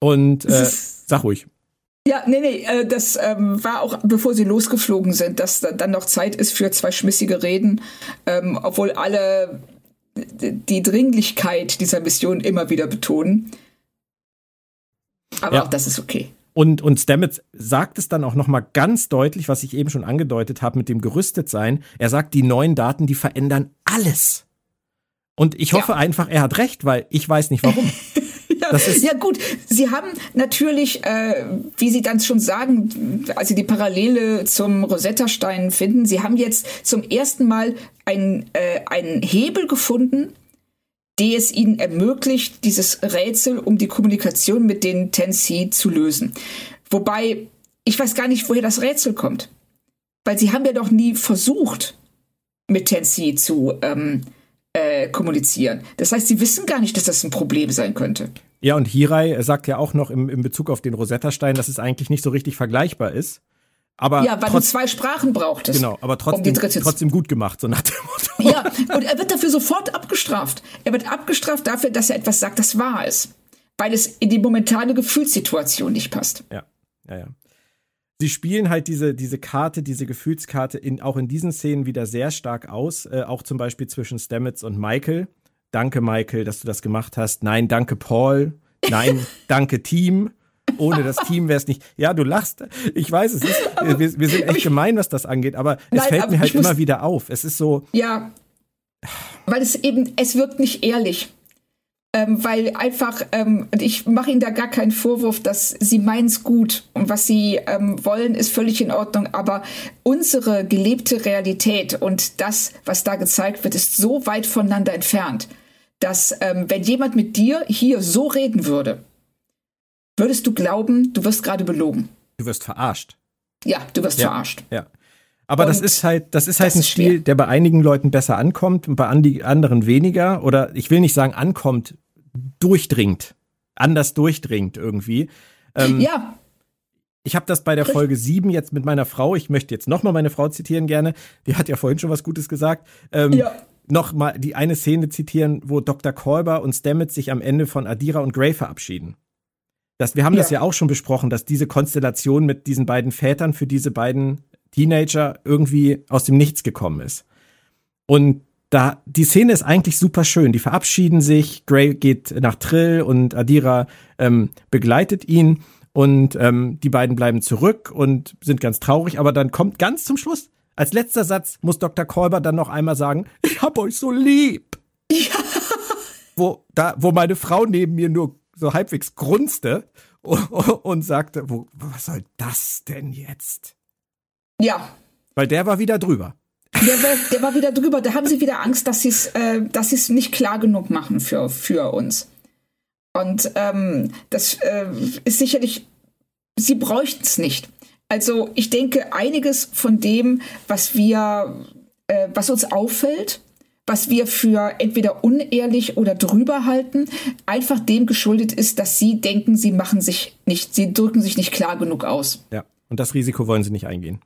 Und äh, sag ruhig. Ja, nee, nee, äh, das ähm, war auch, bevor sie losgeflogen sind, dass dann noch Zeit ist für zwei schmissige Reden, ähm, obwohl alle die Dringlichkeit dieser Mission immer wieder betonen. Aber ja. auch das ist okay. Und, und Stamets sagt es dann auch nochmal ganz deutlich, was ich eben schon angedeutet habe mit dem Gerüstetsein. Er sagt, die neuen Daten, die verändern alles. Und ich hoffe ja. einfach, er hat recht, weil ich weiß nicht warum. ja, ja, gut, Sie haben natürlich, äh, wie Sie dann schon sagen, als Sie die Parallele zum Rosetta-Stein finden, Sie haben jetzt zum ersten Mal einen, äh, einen Hebel gefunden, der es ihnen ermöglicht, dieses Rätsel um die Kommunikation mit den Tensi zu lösen. Wobei, ich weiß gar nicht, woher das Rätsel kommt. Weil sie haben ja doch nie versucht, mit Tensi zu ähm, äh, kommunizieren. Das heißt, sie wissen gar nicht, dass das ein Problem sein könnte. Ja, und Hirai sagt ja auch noch im, im Bezug auf den Rosetta-Stein, dass es eigentlich nicht so richtig vergleichbar ist. Aber ja, weil trotz, du zwei Sprachen brauchtest. Genau, aber trotzdem, um trotzdem gut gemacht, so nach dem Motto. Ja, und er wird dafür sofort abgestraft. Er wird abgestraft dafür, dass er etwas sagt, das wahr ist. Weil es in die momentane Gefühlssituation nicht passt. Ja, ja, ja. Sie spielen halt diese, diese Karte, diese Gefühlskarte in, auch in diesen Szenen wieder sehr stark aus. Äh, auch zum Beispiel zwischen Stamets und Michael. Danke, Michael, dass du das gemacht hast. Nein, danke, Paul. Nein, danke, Team. Ohne das Team wäre es nicht. Ja, du lachst. Ich weiß, es ist, wir, wir sind echt gemein, was das angeht, aber es Nein, fällt aber mir halt immer wieder auf. Es ist so. Ja. Weil es eben, es wirkt nicht ehrlich. Ähm, weil einfach, ähm, ich mache ihnen da gar keinen Vorwurf, dass sie meinen es gut und was sie ähm, wollen, ist völlig in Ordnung. Aber unsere gelebte Realität und das, was da gezeigt wird, ist so weit voneinander entfernt, dass ähm, wenn jemand mit dir hier so reden würde, würdest du glauben, du wirst gerade belogen. Du wirst verarscht. Ja, du wirst ja, verarscht. Ja. Aber und das ist halt, das ist halt das ein Stil, der bei einigen Leuten besser ankommt und bei anderen weniger. Oder ich will nicht sagen ankommt, durchdringt. Anders durchdringt irgendwie. Ähm, ja. Ich habe das bei der Folge 7 jetzt mit meiner Frau, ich möchte jetzt nochmal meine Frau zitieren gerne, die hat ja vorhin schon was Gutes gesagt. Ähm, ja. Nochmal die eine Szene zitieren, wo Dr. Kolber und Stamets sich am Ende von Adira und Gray verabschieden. Das, wir haben ja. das ja auch schon besprochen, dass diese Konstellation mit diesen beiden Vätern für diese beiden Teenager irgendwie aus dem Nichts gekommen ist. Und da, die Szene ist eigentlich super schön. Die verabschieden sich, Gray geht nach Trill und Adira ähm, begleitet ihn und ähm, die beiden bleiben zurück und sind ganz traurig, aber dann kommt ganz zum Schluss, als letzter Satz muss Dr. Kolber dann noch einmal sagen, ich hab euch so lieb. Ja. Wo, da, wo meine Frau neben mir nur so halbwegs grunzte und sagte, wo, was soll das denn jetzt? Ja. Weil der war wieder drüber. Der war, der war wieder drüber. Da haben sie wieder Angst, dass sie es äh, dass sie's nicht klar genug machen für, für uns. Und ähm, das äh, ist sicherlich, sie bräuchten es nicht. Also ich denke, einiges von dem, was wir, äh, was uns auffällt, was wir für entweder unehrlich oder drüber halten, einfach dem geschuldet ist, dass sie denken, sie machen sich nicht, sie drücken sich nicht klar genug aus. Ja, und das Risiko wollen sie nicht eingehen.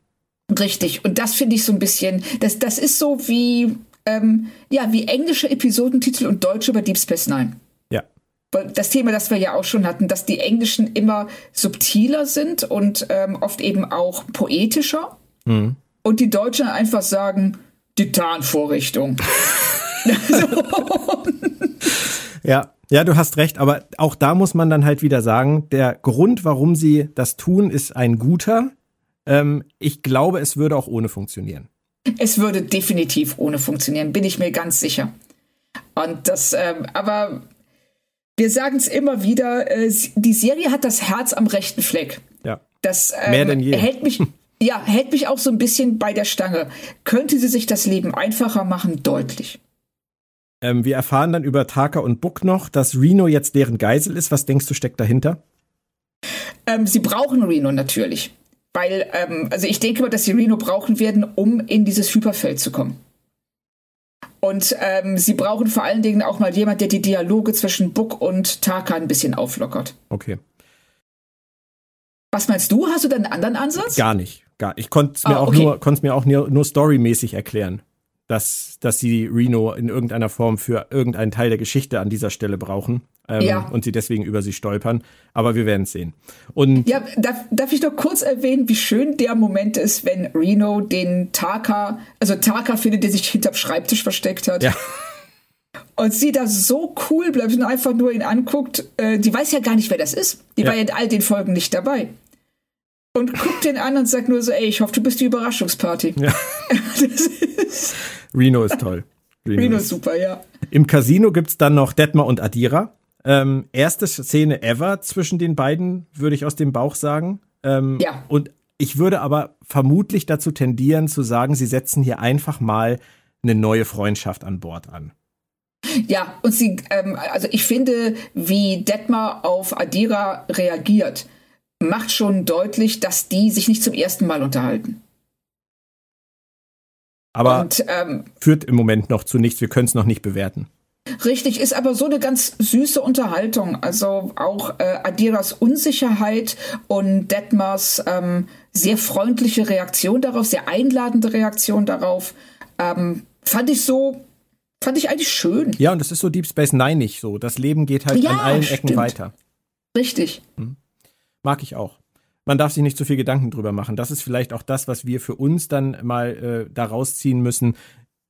Richtig. Und das finde ich so ein bisschen, das, das ist so wie, ähm, ja, wie englische Episodentitel und deutsche über Deep Space Nine. Ja. Das Thema, das wir ja auch schon hatten, dass die Englischen immer subtiler sind und ähm, oft eben auch poetischer. Mhm. Und die Deutschen einfach sagen, Titanvorrichtung. ja, ja, du hast recht, aber auch da muss man dann halt wieder sagen, der Grund, warum sie das tun, ist ein guter. Ähm, ich glaube, es würde auch ohne funktionieren. Es würde definitiv ohne funktionieren, bin ich mir ganz sicher. Und das, ähm, aber wir sagen es immer wieder, äh, die Serie hat das Herz am rechten Fleck. Ja. Das ähm, Mehr denn je. hält mich, ja, hält mich auch so ein bisschen bei der Stange. Könnte sie sich das Leben einfacher machen? Deutlich. Ähm, wir erfahren dann über Taka und Buck noch, dass Reno jetzt deren Geisel ist. Was denkst du, steckt dahinter? Ähm, sie brauchen Reno natürlich. Weil, ähm, also ich denke mal, dass sie Reno brauchen werden, um in dieses Hyperfeld zu kommen. Und ähm, sie brauchen vor allen Dingen auch mal jemand, der die Dialoge zwischen Buck und Taka ein bisschen auflockert. Okay. Was meinst du? Hast du da einen anderen Ansatz? Gar nicht. Gar. Ich konnte es mir, Ah, auch okay. mir auch nur, nur storymäßig erklären, dass, dass sie Reno in irgendeiner Form für irgendeinen Teil der Geschichte an dieser Stelle brauchen ähm, Ja. und sie deswegen über sie stolpern. Aber wir werden es sehen. Und Ja, darf, darf ich noch kurz erwähnen, wie schön der Moment ist, wenn Reno den Taka, also Taka findet, der sich hinterm Schreibtisch versteckt hat. ja, Und sie da so cool bleibt und einfach nur ihn anguckt. Äh, die weiß ja gar nicht, wer das ist. Die Ja. war ja in all den Folgen nicht dabei. Und guckt den an und sagt nur so, ey, ich hoffe, du bist die Überraschungsparty. Ja. Ist, Reno ist toll. Reno ist super, ja. Im Casino gibt's dann noch Detmar und Adira. Ähm, erste Szene ever zwischen den beiden, würde ich aus dem Bauch sagen. Ähm, Ja. Und ich würde aber vermutlich dazu tendieren zu sagen, sie setzen hier einfach mal eine neue Freundschaft an Bord an. Ja, und sie, ähm, also ich finde, wie Detmar auf Adira reagiert, macht schon deutlich, dass die sich nicht zum ersten Mal unterhalten. Aber und ähm, führt im Moment noch zu nichts. Wir können es noch nicht bewerten. Richtig, ist aber so eine ganz süße Unterhaltung. Also auch äh, Adiras Unsicherheit und Detmars ähm, sehr freundliche Reaktion darauf, sehr einladende Reaktion darauf, ähm, fand ich so, fand ich eigentlich schön. Ja, und das ist so Deep Space Nine nicht so. Das Leben geht halt Ja, an allen Ecken stimmt. weiter. Richtig. Mag ich auch. Man darf sich nicht zu viel Gedanken drüber machen. Das ist vielleicht auch das, was wir für uns dann mal äh, da rausziehen müssen.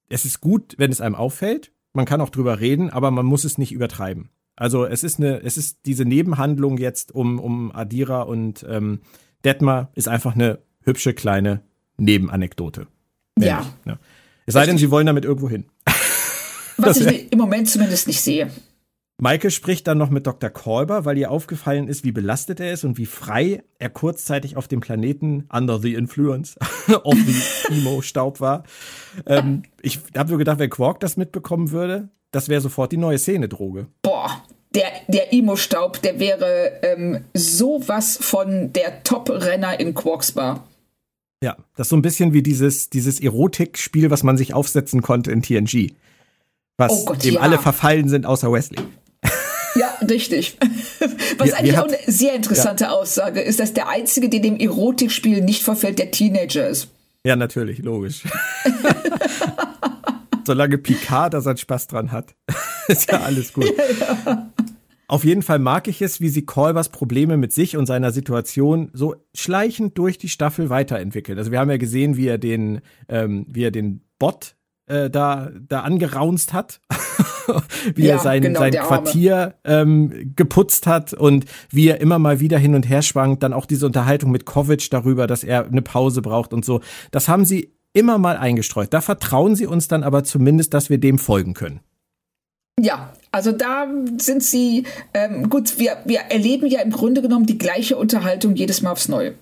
Es ist gut, wenn es einem auffällt. Man kann auch drüber reden, aber man muss es nicht übertreiben. Also es ist eine, es ist diese Nebenhandlung jetzt um, um Adira und ähm, Detmar ist einfach eine hübsche kleine Nebenanekdote. Ja. Nämlich, ne? Es sei denn, sie wollen damit irgendwo hin. Was ich im Moment zumindest nicht sehe. Maike spricht dann noch mit Dr. Kolber, weil ihr aufgefallen ist, wie belastet er ist und wie frei er kurzzeitig auf dem Planeten under the influence of the Emo-Staub war. Ähm, ich habe nur gedacht, wenn Quark das mitbekommen würde, das wäre sofort die neue Szene-Droge. Boah, der, der Imo-Staub, der wäre ähm, sowas von der Top-Renner in Quarks Bar. Ja, das ist so ein bisschen wie dieses, dieses Erotikspiel, was man sich aufsetzen konnte in TNG. Was Oh Gott, dem ja. alle verfallen sind, außer Wesley. Ja, richtig. Was Wir- eigentlich wir auch eine sehr interessante Aussage ist, dass der Einzige, der dem Erotikspiel nicht verfällt, der Teenager ist. Ja, natürlich, logisch. Solange Picard da seinen Spaß dran hat, ist ja alles gut. Auf jeden Fall mag ich es, wie sie Kolbers Probleme mit sich und seiner Situation so schleichend durch die Staffel weiterentwickelt. Also wir haben ja gesehen, wie er den, ähm, wie er den Bot äh, da, da angeraunzt hat, wie Ja, er sein, genau, sein. Quartier ähm, geputzt hat und wie er immer mal wieder hin und her schwankt. Dann auch diese Unterhaltung mit Kovic darüber, dass er eine Pause braucht und so. Das haben sie immer mal eingestreut. Da vertrauen sie uns dann aber zumindest, dass wir dem folgen können. Ja, also da sind sie, ähm, gut, wir, wir erleben ja im Grunde genommen die gleiche Unterhaltung jedes Mal aufs Neue.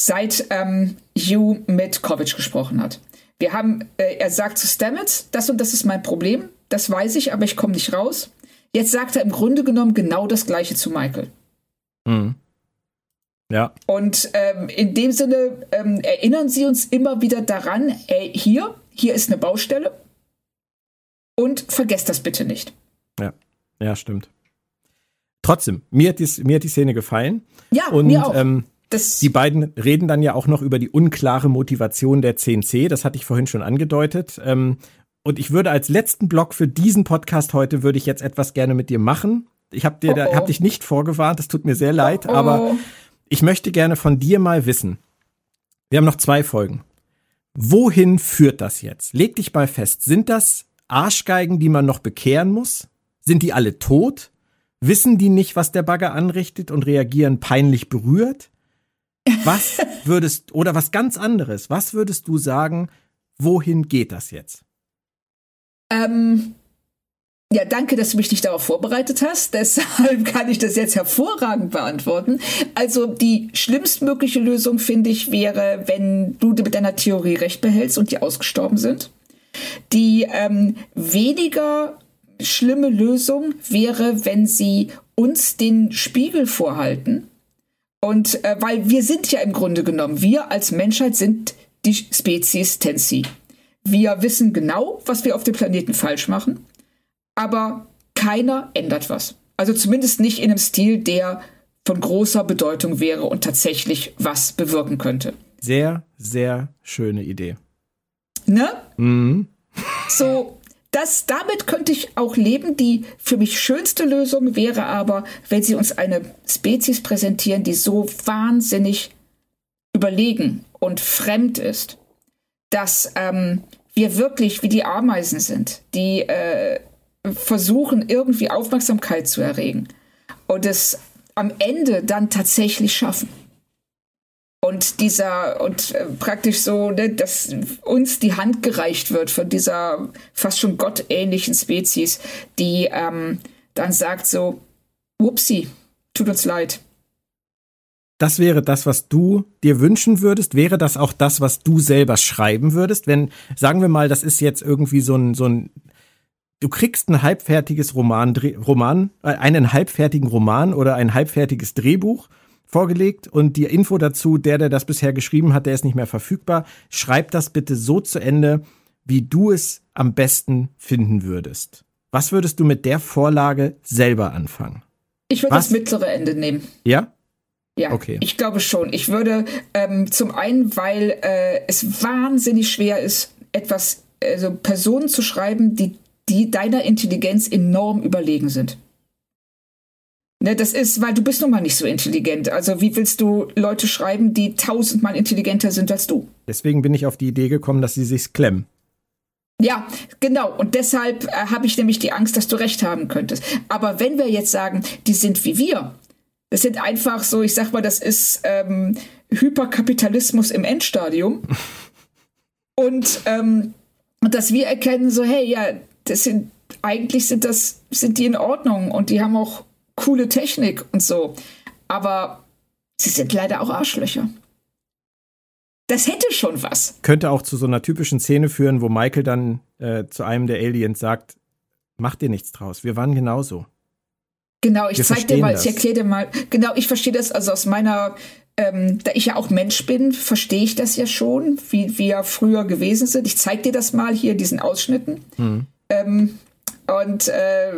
Seit ähm, Hugh mit Kovic gesprochen hat. Wir haben, äh, er sagt zu Stamets, das und das ist mein Problem, das weiß ich, aber ich komme nicht raus. Jetzt sagt er im Grunde genommen genau das gleiche zu Michael. Mhm. Ja, Und ähm, in dem Sinne ähm, erinnern Sie uns immer wieder daran, ey, hier, hier ist eine Baustelle und vergesst das bitte nicht. ja, ja, stimmt. Trotzdem, mir hat die, mir hat die Szene gefallen. Ja, Und mir auch. ähm, das, die beiden reden dann ja auch noch über die unklare Motivation der 10C. Das hatte ich vorhin schon angedeutet. Ähm, und ich würde als letzten Block für diesen Podcast heute würde ich jetzt etwas gerne mit dir machen. Ich habe dir da, Oh, oh. hab dich nicht vorgewarnt. Das tut mir sehr leid, Oh, oh. aber ich möchte gerne von dir mal wissen. Wir haben noch zwei Folgen. Wohin führt das jetzt? Leg dich mal fest. Sind das Arschgeigen, die man noch bekehren muss? Sind die alle tot? Wissen die nicht, was der Bagger anrichtet und reagieren peinlich berührt? Was würdest, oder was ganz anderes, was würdest du sagen, wohin geht das jetzt? ähm, ja, danke, dass du mich nicht darauf vorbereitet hast. Deshalb kann ich das jetzt hervorragend beantworten. Also die schlimmstmögliche Lösung, finde ich, wäre, wenn du mit deiner Theorie recht behältst und die ausgestorben sind. Die ähm, weniger schlimme Lösung wäre, wenn sie uns den Spiegel vorhalten. Und äh, weil wir sind ja im Grunde genommen, wir als Menschheit sind die Spezies Tensi. Wir wissen genau, was wir auf dem Planeten falsch machen, aber keiner ändert was. Also zumindest nicht in einem Stil, der von großer Bedeutung wäre und tatsächlich was bewirken könnte. Sehr, sehr schöne Idee. Ne? Mhm. So, das, damit könnte ich auch leben. Die für mich schönste Lösung wäre aber, wenn sie uns eine Spezies präsentieren, die so wahnsinnig überlegen und fremd ist, dass ähm, wir wirklich wie die Ameisen sind, die äh, versuchen, irgendwie Aufmerksamkeit zu erregen und es am Ende dann tatsächlich schaffen. Und dieser, und äh, praktisch so, ne, dass uns die Hand gereicht wird von dieser fast schon gottähnlichen Spezies, die ähm, dann sagt so, upsi, tut uns leid. Das wäre das, was du dir wünschen würdest. Wäre das auch das, was du selber schreiben würdest? Wenn, sagen wir mal, das ist jetzt irgendwie so ein, so ein du kriegst ein halbfertiges Roman, Roman, äh, einen halbfertigen Roman oder ein halbfertiges Drehbuch vorgelegt und die Info dazu, der, der das bisher geschrieben hat, der ist nicht mehr verfügbar. Schreib das bitte so zu Ende, wie du es am besten finden würdest. Was würdest du mit der Vorlage selber anfangen? Ich würde das mittlere Ende nehmen. Ja? Ja, okay. ich glaube schon. Ich würde ähm, zum einen, weil äh, es wahnsinnig schwer ist, etwas, also Personen zu schreiben, die die deiner Intelligenz enorm überlegen sind. Ne, das ist, weil du bist nun mal nicht so intelligent. Also wie willst du Leute schreiben, die tausendmal intelligenter sind als du? Deswegen bin ich auf die Idee gekommen, dass sie sich klemmen. Ja, genau. Und deshalb äh, habe ich nämlich die Angst, dass du recht haben könntest. Aber wenn wir jetzt sagen, die sind wie wir, das sind einfach so, ich sag mal, das ist ähm, Hyperkapitalismus im Endstadium. und, ähm, dass wir erkennen, so, hey, ja, das sind, eigentlich sind das, sind die in Ordnung und die haben auch coole Technik und so. Aber sie sind leider auch Arschlöcher. Das hätte schon was. Könnte auch zu so einer typischen Szene führen, wo Michael dann äh, zu einem der Aliens sagt, mach dir nichts draus, wir waren genauso. Genau, ich wir zeig dir mal, das. ich erkläre dir mal, genau, ich verstehe das also aus meiner, ähm, da ich ja auch Mensch bin, verstehe ich das ja schon, wie wir früher gewesen sind. Ich zeig dir das mal hier, diesen Ausschnitten. Hm. Ähm, und äh,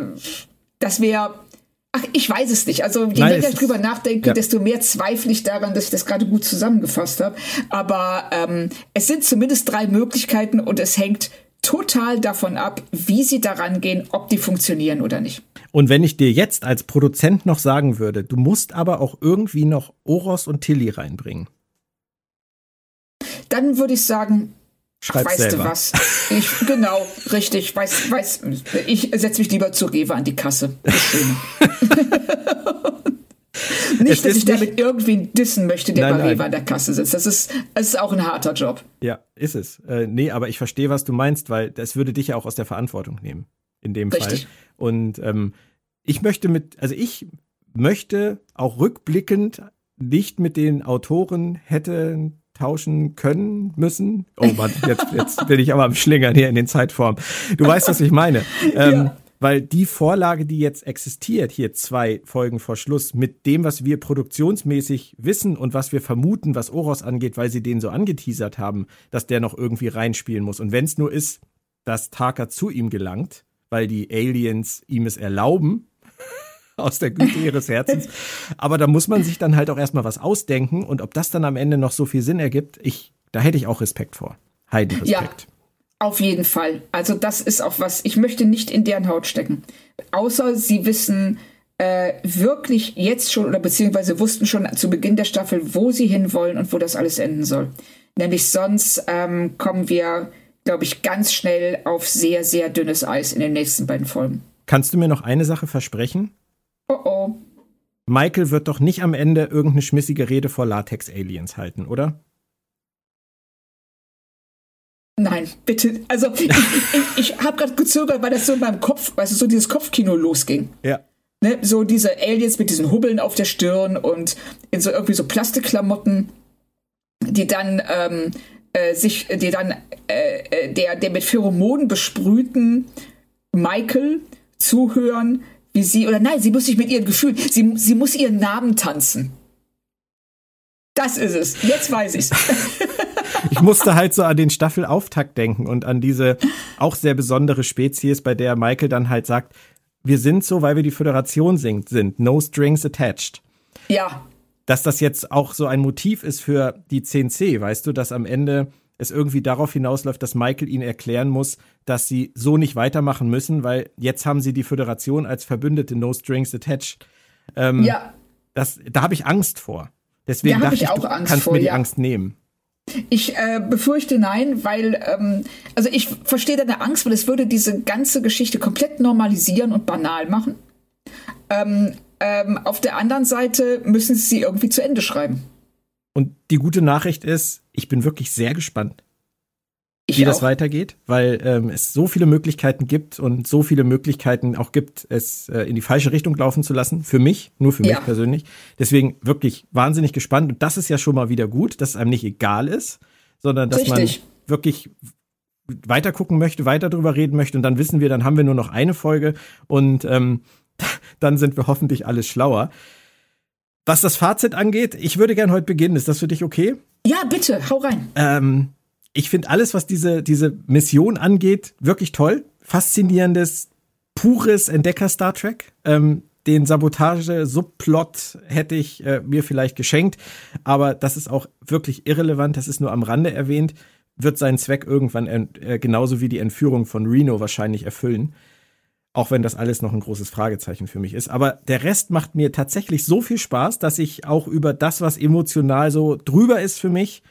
das wäre Ach, ich weiß es nicht. Also je Nein, mehr ich drüber nachdenke, ja. desto mehr zweifle ich daran, dass ich das gerade gut zusammengefasst habe. Aber ähm, es sind zumindest drei Möglichkeiten und es hängt total davon ab, wie sie daran gehen, ob die funktionieren oder nicht. Und wenn ich dir jetzt als Produzent noch sagen würde, du musst aber auch irgendwie noch Oros und Tilly reinbringen. Dann würde ich sagen, Schreib weißt selber. du was? Ich, genau, richtig. Weiß, weiß, ich setze mich lieber zu Rewe an die Kasse. nicht, dass ich damit irgendwie dissen möchte, der nein, bei Rewe an der Kasse sitzt. Das ist, das ist auch ein harter Job. Ja, ist es. Äh, nee, aber ich verstehe, was du meinst, weil das würde dich ja auch aus der Verantwortung nehmen. In dem Richtig. Fall. Und ähm, ich möchte mit, also ich möchte auch rückblickend nicht mit den Autoren hätten tauschen können, müssen. Oh Mann, jetzt, jetzt bin ich aber am Schlingern hier in den Zeitformen. Du weißt, was ich meine. Ähm, ja. Weil die Vorlage, die jetzt existiert, hier zwei Folgen vor Schluss, mit dem, was wir produktionsmäßig wissen und was wir vermuten, was Oros angeht, weil sie den so angeteasert haben, dass der noch irgendwie reinspielen muss. Und wenn es nur ist, dass Taka zu ihm gelangt, weil die Aliens ihm es erlauben, aus der Güte ihres Herzens. Aber da muss man sich dann halt auch erstmal was ausdenken und ob das dann am Ende noch so viel Sinn ergibt, ich, da hätte ich auch Respekt vor. Heiden Respekt. Ja. Auf jeden Fall. Also das ist auch was, ich möchte nicht in deren Haut stecken. Außer sie wissen äh, wirklich jetzt schon oder beziehungsweise wussten schon zu Beginn der Staffel, wo sie hinwollen und wo das alles enden soll. Nämlich sonst ähm, kommen wir, glaube ich, ganz schnell auf sehr, sehr dünnes Eis in den nächsten beiden Folgen. Kannst du mir noch eine Sache versprechen? Oh oh. Michael wird doch nicht am Ende irgendeine schmissige Rede vor Latex-Aliens halten, oder? Nein, bitte. Also ich, ich, ich habe gerade gezögert, weil das so in meinem Kopf, weißt du, so dieses Kopfkino losging. Ja. Ne, so diese Aliens mit diesen Hubbeln auf der Stirn und in so irgendwie so Plastikklamotten, die dann ähm, äh, sich, die dann äh, äh der, der mit Pheromonen besprühten Michael zuhören, wie sie, oder nein, sie muss sich mit ihren Gefühlen, sie, sie muss ihren Namen tanzen. Das ist es. Jetzt weiß ich's. ich musste halt so an den Staffelauftakt denken und an diese auch sehr besondere Spezies, bei der Michael dann halt sagt, wir sind so, weil wir die Föderation sind, sind no strings attached. Ja. Dass das jetzt auch so ein Motiv ist für die CNC, weißt du, dass am Ende es irgendwie darauf hinausläuft, dass Michael ihnen erklären muss, dass sie so nicht weitermachen müssen, weil jetzt haben sie die Föderation als Verbündete No Strings Attached. Ähm, ja. Das, da habe ich Angst vor. Deswegen da dachte ich, ich, du Angst kannst vor, mir die ja. Angst nehmen. Ich äh, befürchte nein, weil, ähm, also ich verstehe deine Angst, weil es würde diese ganze Geschichte komplett normalisieren und banal machen. Ähm, ähm, auf der anderen Seite müssen sie sie irgendwie zu Ende schreiben. Und die gute Nachricht ist, ich bin wirklich sehr gespannt, ich wie auch. das weitergeht, weil ähm, es so viele Möglichkeiten gibt und so viele Möglichkeiten auch gibt, es äh, in die falsche Richtung laufen zu lassen. Für mich, nur für ja. mich persönlich. Deswegen wirklich wahnsinnig gespannt. Und das ist ja schon mal wieder gut, dass es einem nicht egal ist, sondern dass Richtig. man wirklich weiter gucken möchte, weiter drüber reden möchte. Und dann wissen wir, dann haben wir nur noch eine Folge und ähm, dann sind wir hoffentlich alles schlauer. Was das Fazit angeht, ich würde gern heute beginnen. Ist das für dich okay? Ja, bitte, hau rein. Ähm, ich finde alles, was diese, diese Mission angeht, wirklich toll. Faszinierendes, pures Entdecker-Star Trek. Ähm, den Sabotage-Subplot hätte ich äh, mir vielleicht geschenkt, aber das ist auch wirklich irrelevant, das ist nur am Rande erwähnt, wird seinen Zweck irgendwann äh, genauso wie die Entführung von Reno wahrscheinlich erfüllen. Auch wenn das alles noch ein großes Fragezeichen für mich ist. Aber der Rest macht mir tatsächlich so viel Spaß, dass ich auch über das, was emotional so drüber ist für mich,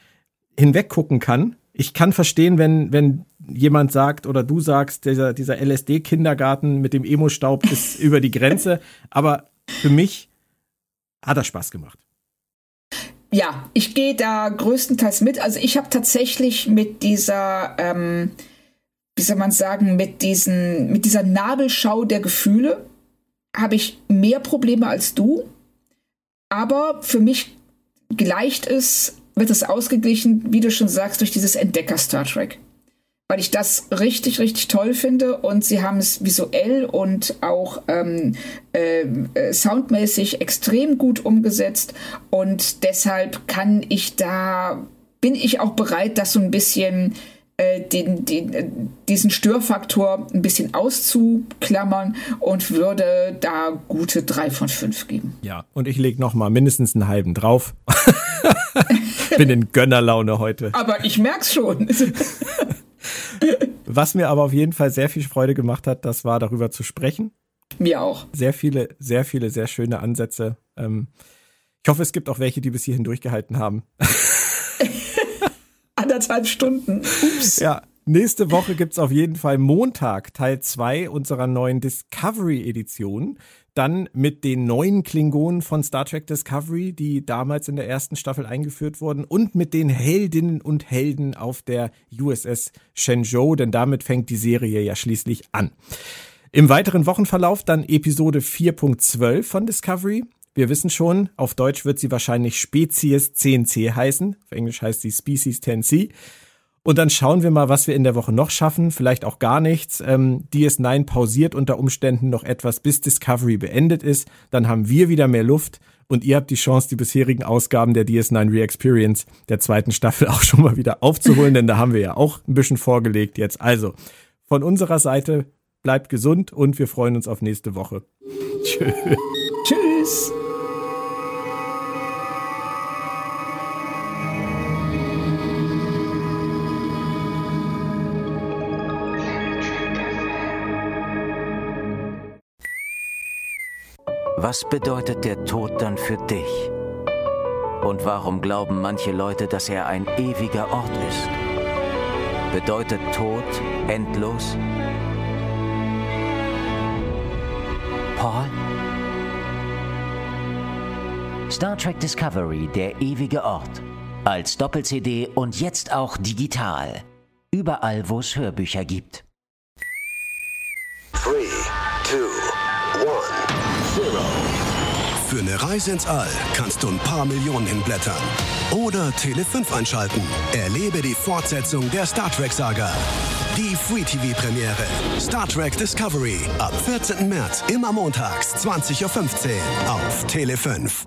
hinweggucken kann ich kann verstehen, wenn, wenn jemand sagt oder du sagst, dieser, dieser LSD-Kindergarten mit dem Emo-Staub ist über die Grenze. Aber für mich hat er Spaß gemacht. Ja, ich gehe da größtenteils mit. Also ich habe tatsächlich mit dieser, ähm, wie soll man sagen, mit diesen, mit dieser Nabelschau der Gefühle habe ich mehr Probleme als du. Aber für mich gleicht es wird es ausgeglichen, wie du schon sagst, durch dieses Entdecker-Star Trek. Weil ich das richtig, richtig toll finde und sie haben es visuell und auch ähm, äh, äh, soundmäßig extrem gut umgesetzt und deshalb kann ich da, bin ich auch bereit, das so ein bisschen den, den, äh, diesen Störfaktor ein bisschen auszuklammern und würde da gute drei von fünf geben. Ja, und ich lege noch mal mindestens einen halben drauf. Bin in Gönnerlaune heute. Aber ich merk's schon. Was mir aber auf jeden Fall sehr viel Freude gemacht hat, das war darüber zu sprechen. Mir auch. Sehr viele, sehr viele, sehr schöne Ansätze. Ähm, ich hoffe, es gibt auch welche, die bis hierhin durchgehalten haben. Anderthalb Stunden. Ups. Ja, Nächste Woche gibt's auf jeden Fall Montag Teil 2 unserer neuen Discovery-Edition. Dann mit den neuen Klingonen von Star Trek Discovery, die damals in der ersten Staffel eingeführt wurden, und mit den Heldinnen und Helden auf der USS Shenzhou, denn damit fängt die Serie ja schließlich an. Im weiteren Wochenverlauf dann Episode 4.12 von Discovery. Wir wissen schon, auf Deutsch wird sie wahrscheinlich Spezies 10c heißen. Auf Englisch heißt sie Species 10c. Und dann schauen wir mal, was wir in der Woche noch schaffen. Vielleicht auch gar nichts. Ähm, DS9 pausiert unter Umständen noch etwas, bis Discovery beendet ist. Dann haben wir wieder mehr Luft und ihr habt die Chance, die bisherigen Ausgaben der DS9 Re-Experience der zweiten Staffel auch schon mal wieder aufzuholen, denn da haben wir ja auch ein bisschen vorgelegt jetzt. Also, von unserer Seite bleibt gesund und wir freuen uns auf nächste Woche. Tschüss. Tschüss. Was bedeutet der Tod dann für dich? Und warum glauben manche Leute, dass er ein ewiger Ort ist? Bedeutet Tod endlos? Paul? Star Trek Discovery, der ewige Ort. Als Doppel-CD und jetzt auch digital. Überall, wo es Hörbücher gibt. 3, 2, 1. Für eine Reise ins All kannst du ein paar Millionen hinblättern. Oder Tele 5 einschalten. Erlebe die Fortsetzung der Star Trek-Saga. Die Free-TV-Premiere. Star Trek Discovery. Ab 14. März, immer montags, 20.15 Uhr auf Tele 5.